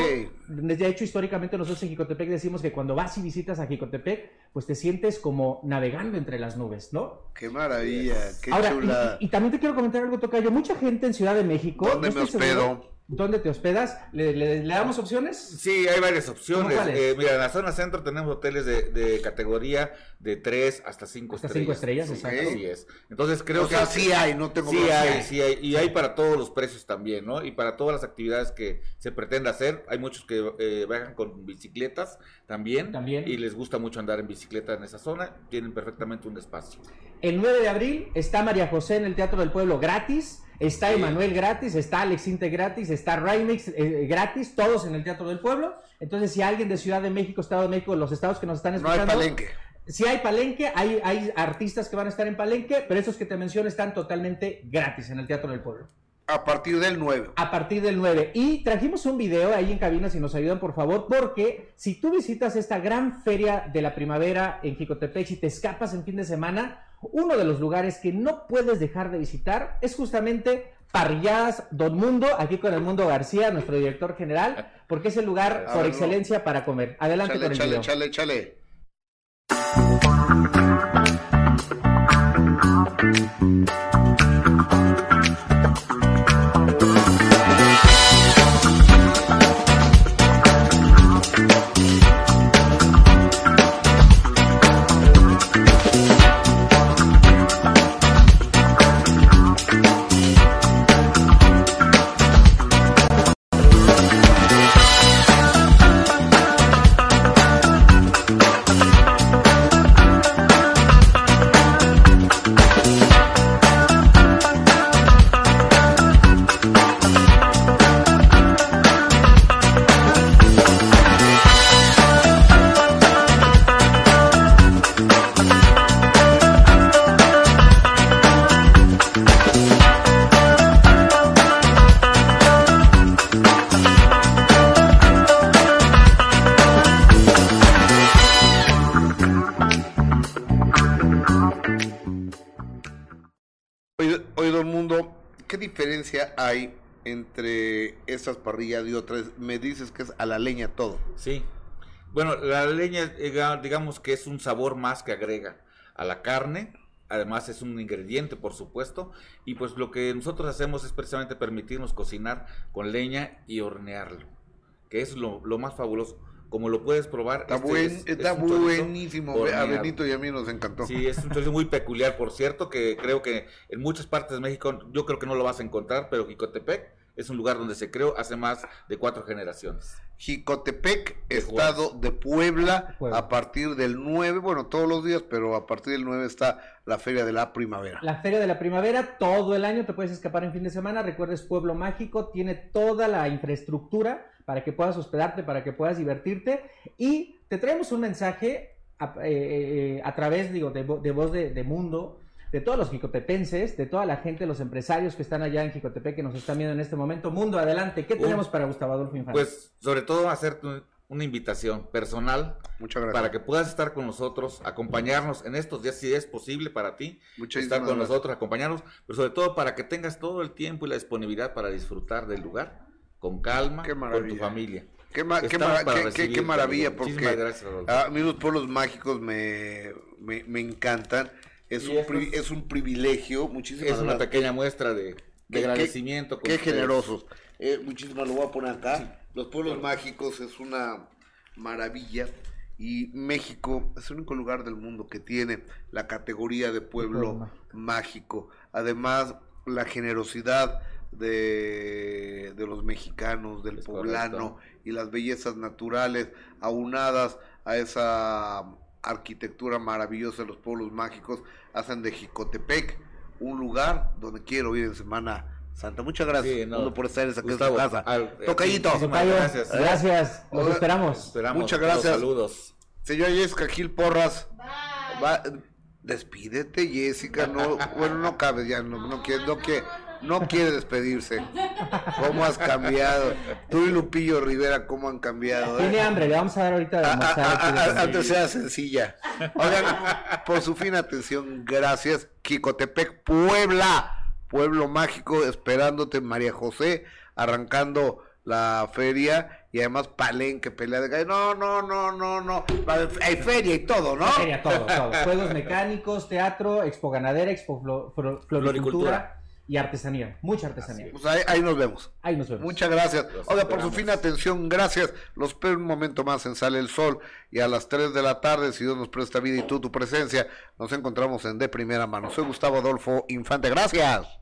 de hecho, históricamente nosotros en Jicotepec decimos que cuando vas y visitas a Jicotepec, pues te sientes como navegando entre las nubes, ¿no? Qué maravilla, qué Ahora, chula. y, y también te quiero comentar algo, Tocayo. Mucha gente en Ciudad de México. ¿Dónde no me hospedo? seguro, ¿Dónde te hospedas? ¿Le, le- le damos opciones? Sí, hay varias opciones. Eh, mira, en la zona centro tenemos hoteles de, de categoría de 3 hasta 5 Hasta estrellas. cinco estrellas, Sí, exacto. Es. Entonces creo O sea, que... sí hay, no tengo Sí hay, sí hay. Y hay para todos los precios también, ¿no? Y para todas las actividades que se pretende hacer. Hay muchos que eh, viajan con bicicletas también. También. Y les gusta mucho andar en bicicleta en esa zona. Tienen perfectamente un espacio. El 9 de abril está María José en el Teatro del Pueblo gratis, está. Emanuel gratis, está Alex Inte gratis, está Raimix eh, gratis, todos en el Teatro del Pueblo. Entonces, si alguien de Ciudad de México, Estado de México, los estados que nos están No hay escuchando... palenque. Si hay palenque, hay, hay artistas que van a estar en palenque, pero esos que te menciono están totalmente gratis en el Teatro del Pueblo. A partir del 9. A partir del 9. Y trajimos un video ahí en cabina, si nos ayudan por favor, porque si tú visitas esta gran feria de la primavera en Jicotepec y te escapas en fin de semana, uno de los lugares que no puedes dejar de visitar es justamente Parrilladas Don Mundo, aquí con el Mundo García, nuestro director general, porque es el lugar por excelencia para comer. Adelante con el video. Chale, chale, chale. Entre estas parrillas y otras? Me dices que es a la leña todo. Sí. Bueno, la leña, digamos que es un sabor más que agrega a la carne. Además es un ingrediente, por supuesto. Y pues lo que nosotros hacemos es precisamente permitirnos cocinar con leña y hornearlo. Que es lo más fabuloso como lo puedes probar. Está, este buen, es- está es buenísimo. A. Benito y a mí nos encantó. Sí, es un chorizo muy peculiar, por cierto, que creo que en muchas partes de México yo creo que no lo vas a encontrar, pero Jicotepec es un lugar donde se creó hace más de cuatro generaciones. Jicotepec, estado de Puebla, a partir del 9, bueno, todos los días, pero a partir del 9 está la Feria de la Primavera. La Feria de la Primavera, todo el año te puedes escapar en fin de semana. Recuerdes, Pueblo Mágico tiene toda la infraestructura para que puedas hospedarte, para que puedas divertirte. Y te traemos un mensaje a, eh, eh, a través, digo, de, de voz de, de mundo, de todos los jicotepenses, de toda la gente, los empresarios que están allá en Jicotepec que nos están viendo en este momento. Mundo, adelante. ¿Qué tenemos para Gustavo Adolfo Infante? Pues sobre todo hacerte un- una invitación personal para que puedas estar con nosotros, acompañarnos en estos días, si es posible para ti, Muchísimas estar con gracias. nosotros, acompañarnos, pero sobre todo para que tengas todo el tiempo y la disponibilidad para disfrutar del lugar con calma, con tu familia. Qué, ma- qué maravilla, porque gracias, a mí los pueblos mágicos me, me, me encantan. Es un, pri- es- un privilegio. Muchísimas Es una gracias. pequeña muestra de, de Qué- qué- agradecimiento. Qué, ustedes. generosos. Eh, muchísimas, lo voy a poner acá. Los pueblos mágicos es una maravilla. Y México es el único lugar del mundo que tiene la categoría de pueblo Pueblo mágico. Además, la generosidad de, de los mexicanos, del poblano y las bellezas naturales aunadas a esa arquitectura maravillosa de los pueblos mágicos hacen de Jicotepec un lugar donde quiero ir en Semana Santa. Muchas gracias Sí, no. Por estar en esa Gustavo, casa. al- eh, Tocayito. gracias. Gracias, los Hola. esperamos. Esperamos Muchas los gracias. saludos. Señora Jessica Gil Porras. va- despídete, Jessica. No, bueno, no cabe ya. No, no quiere, no no quiere despedirse. ¿Cómo has cambiado? Tú y Lupillo Rivera, ¿cómo han cambiado? eh? Tiene hambre, le vamos a dar ahorita de almorzar antes sea sencilla. Oigan, por su fina atención, gracias. Quicotepec, Puebla, pueblo mágico, esperándote, María José, arrancando la feria y además Palenque, pelea de gallo. No, no, no, no, no. Hay feria y todo, ¿no? Feria, todo, todo. Juegos mecánicos, teatro, expo ganadera, expo flo- flo- floricultura Floricultura. Y artesanía. Mucha artesanía. Pues ahí, ahí nos vemos. Ahí nos vemos. Muchas gracias. Los Oiga, por su fina atención, gracias. Los espero un momento más en Sale el Sol y a las 3 de la tarde, si Dios nos presta vida y tú tu presencia, nos encontramos en De Primera Mano. Soy Gustavo Adolfo Infante. Gracias.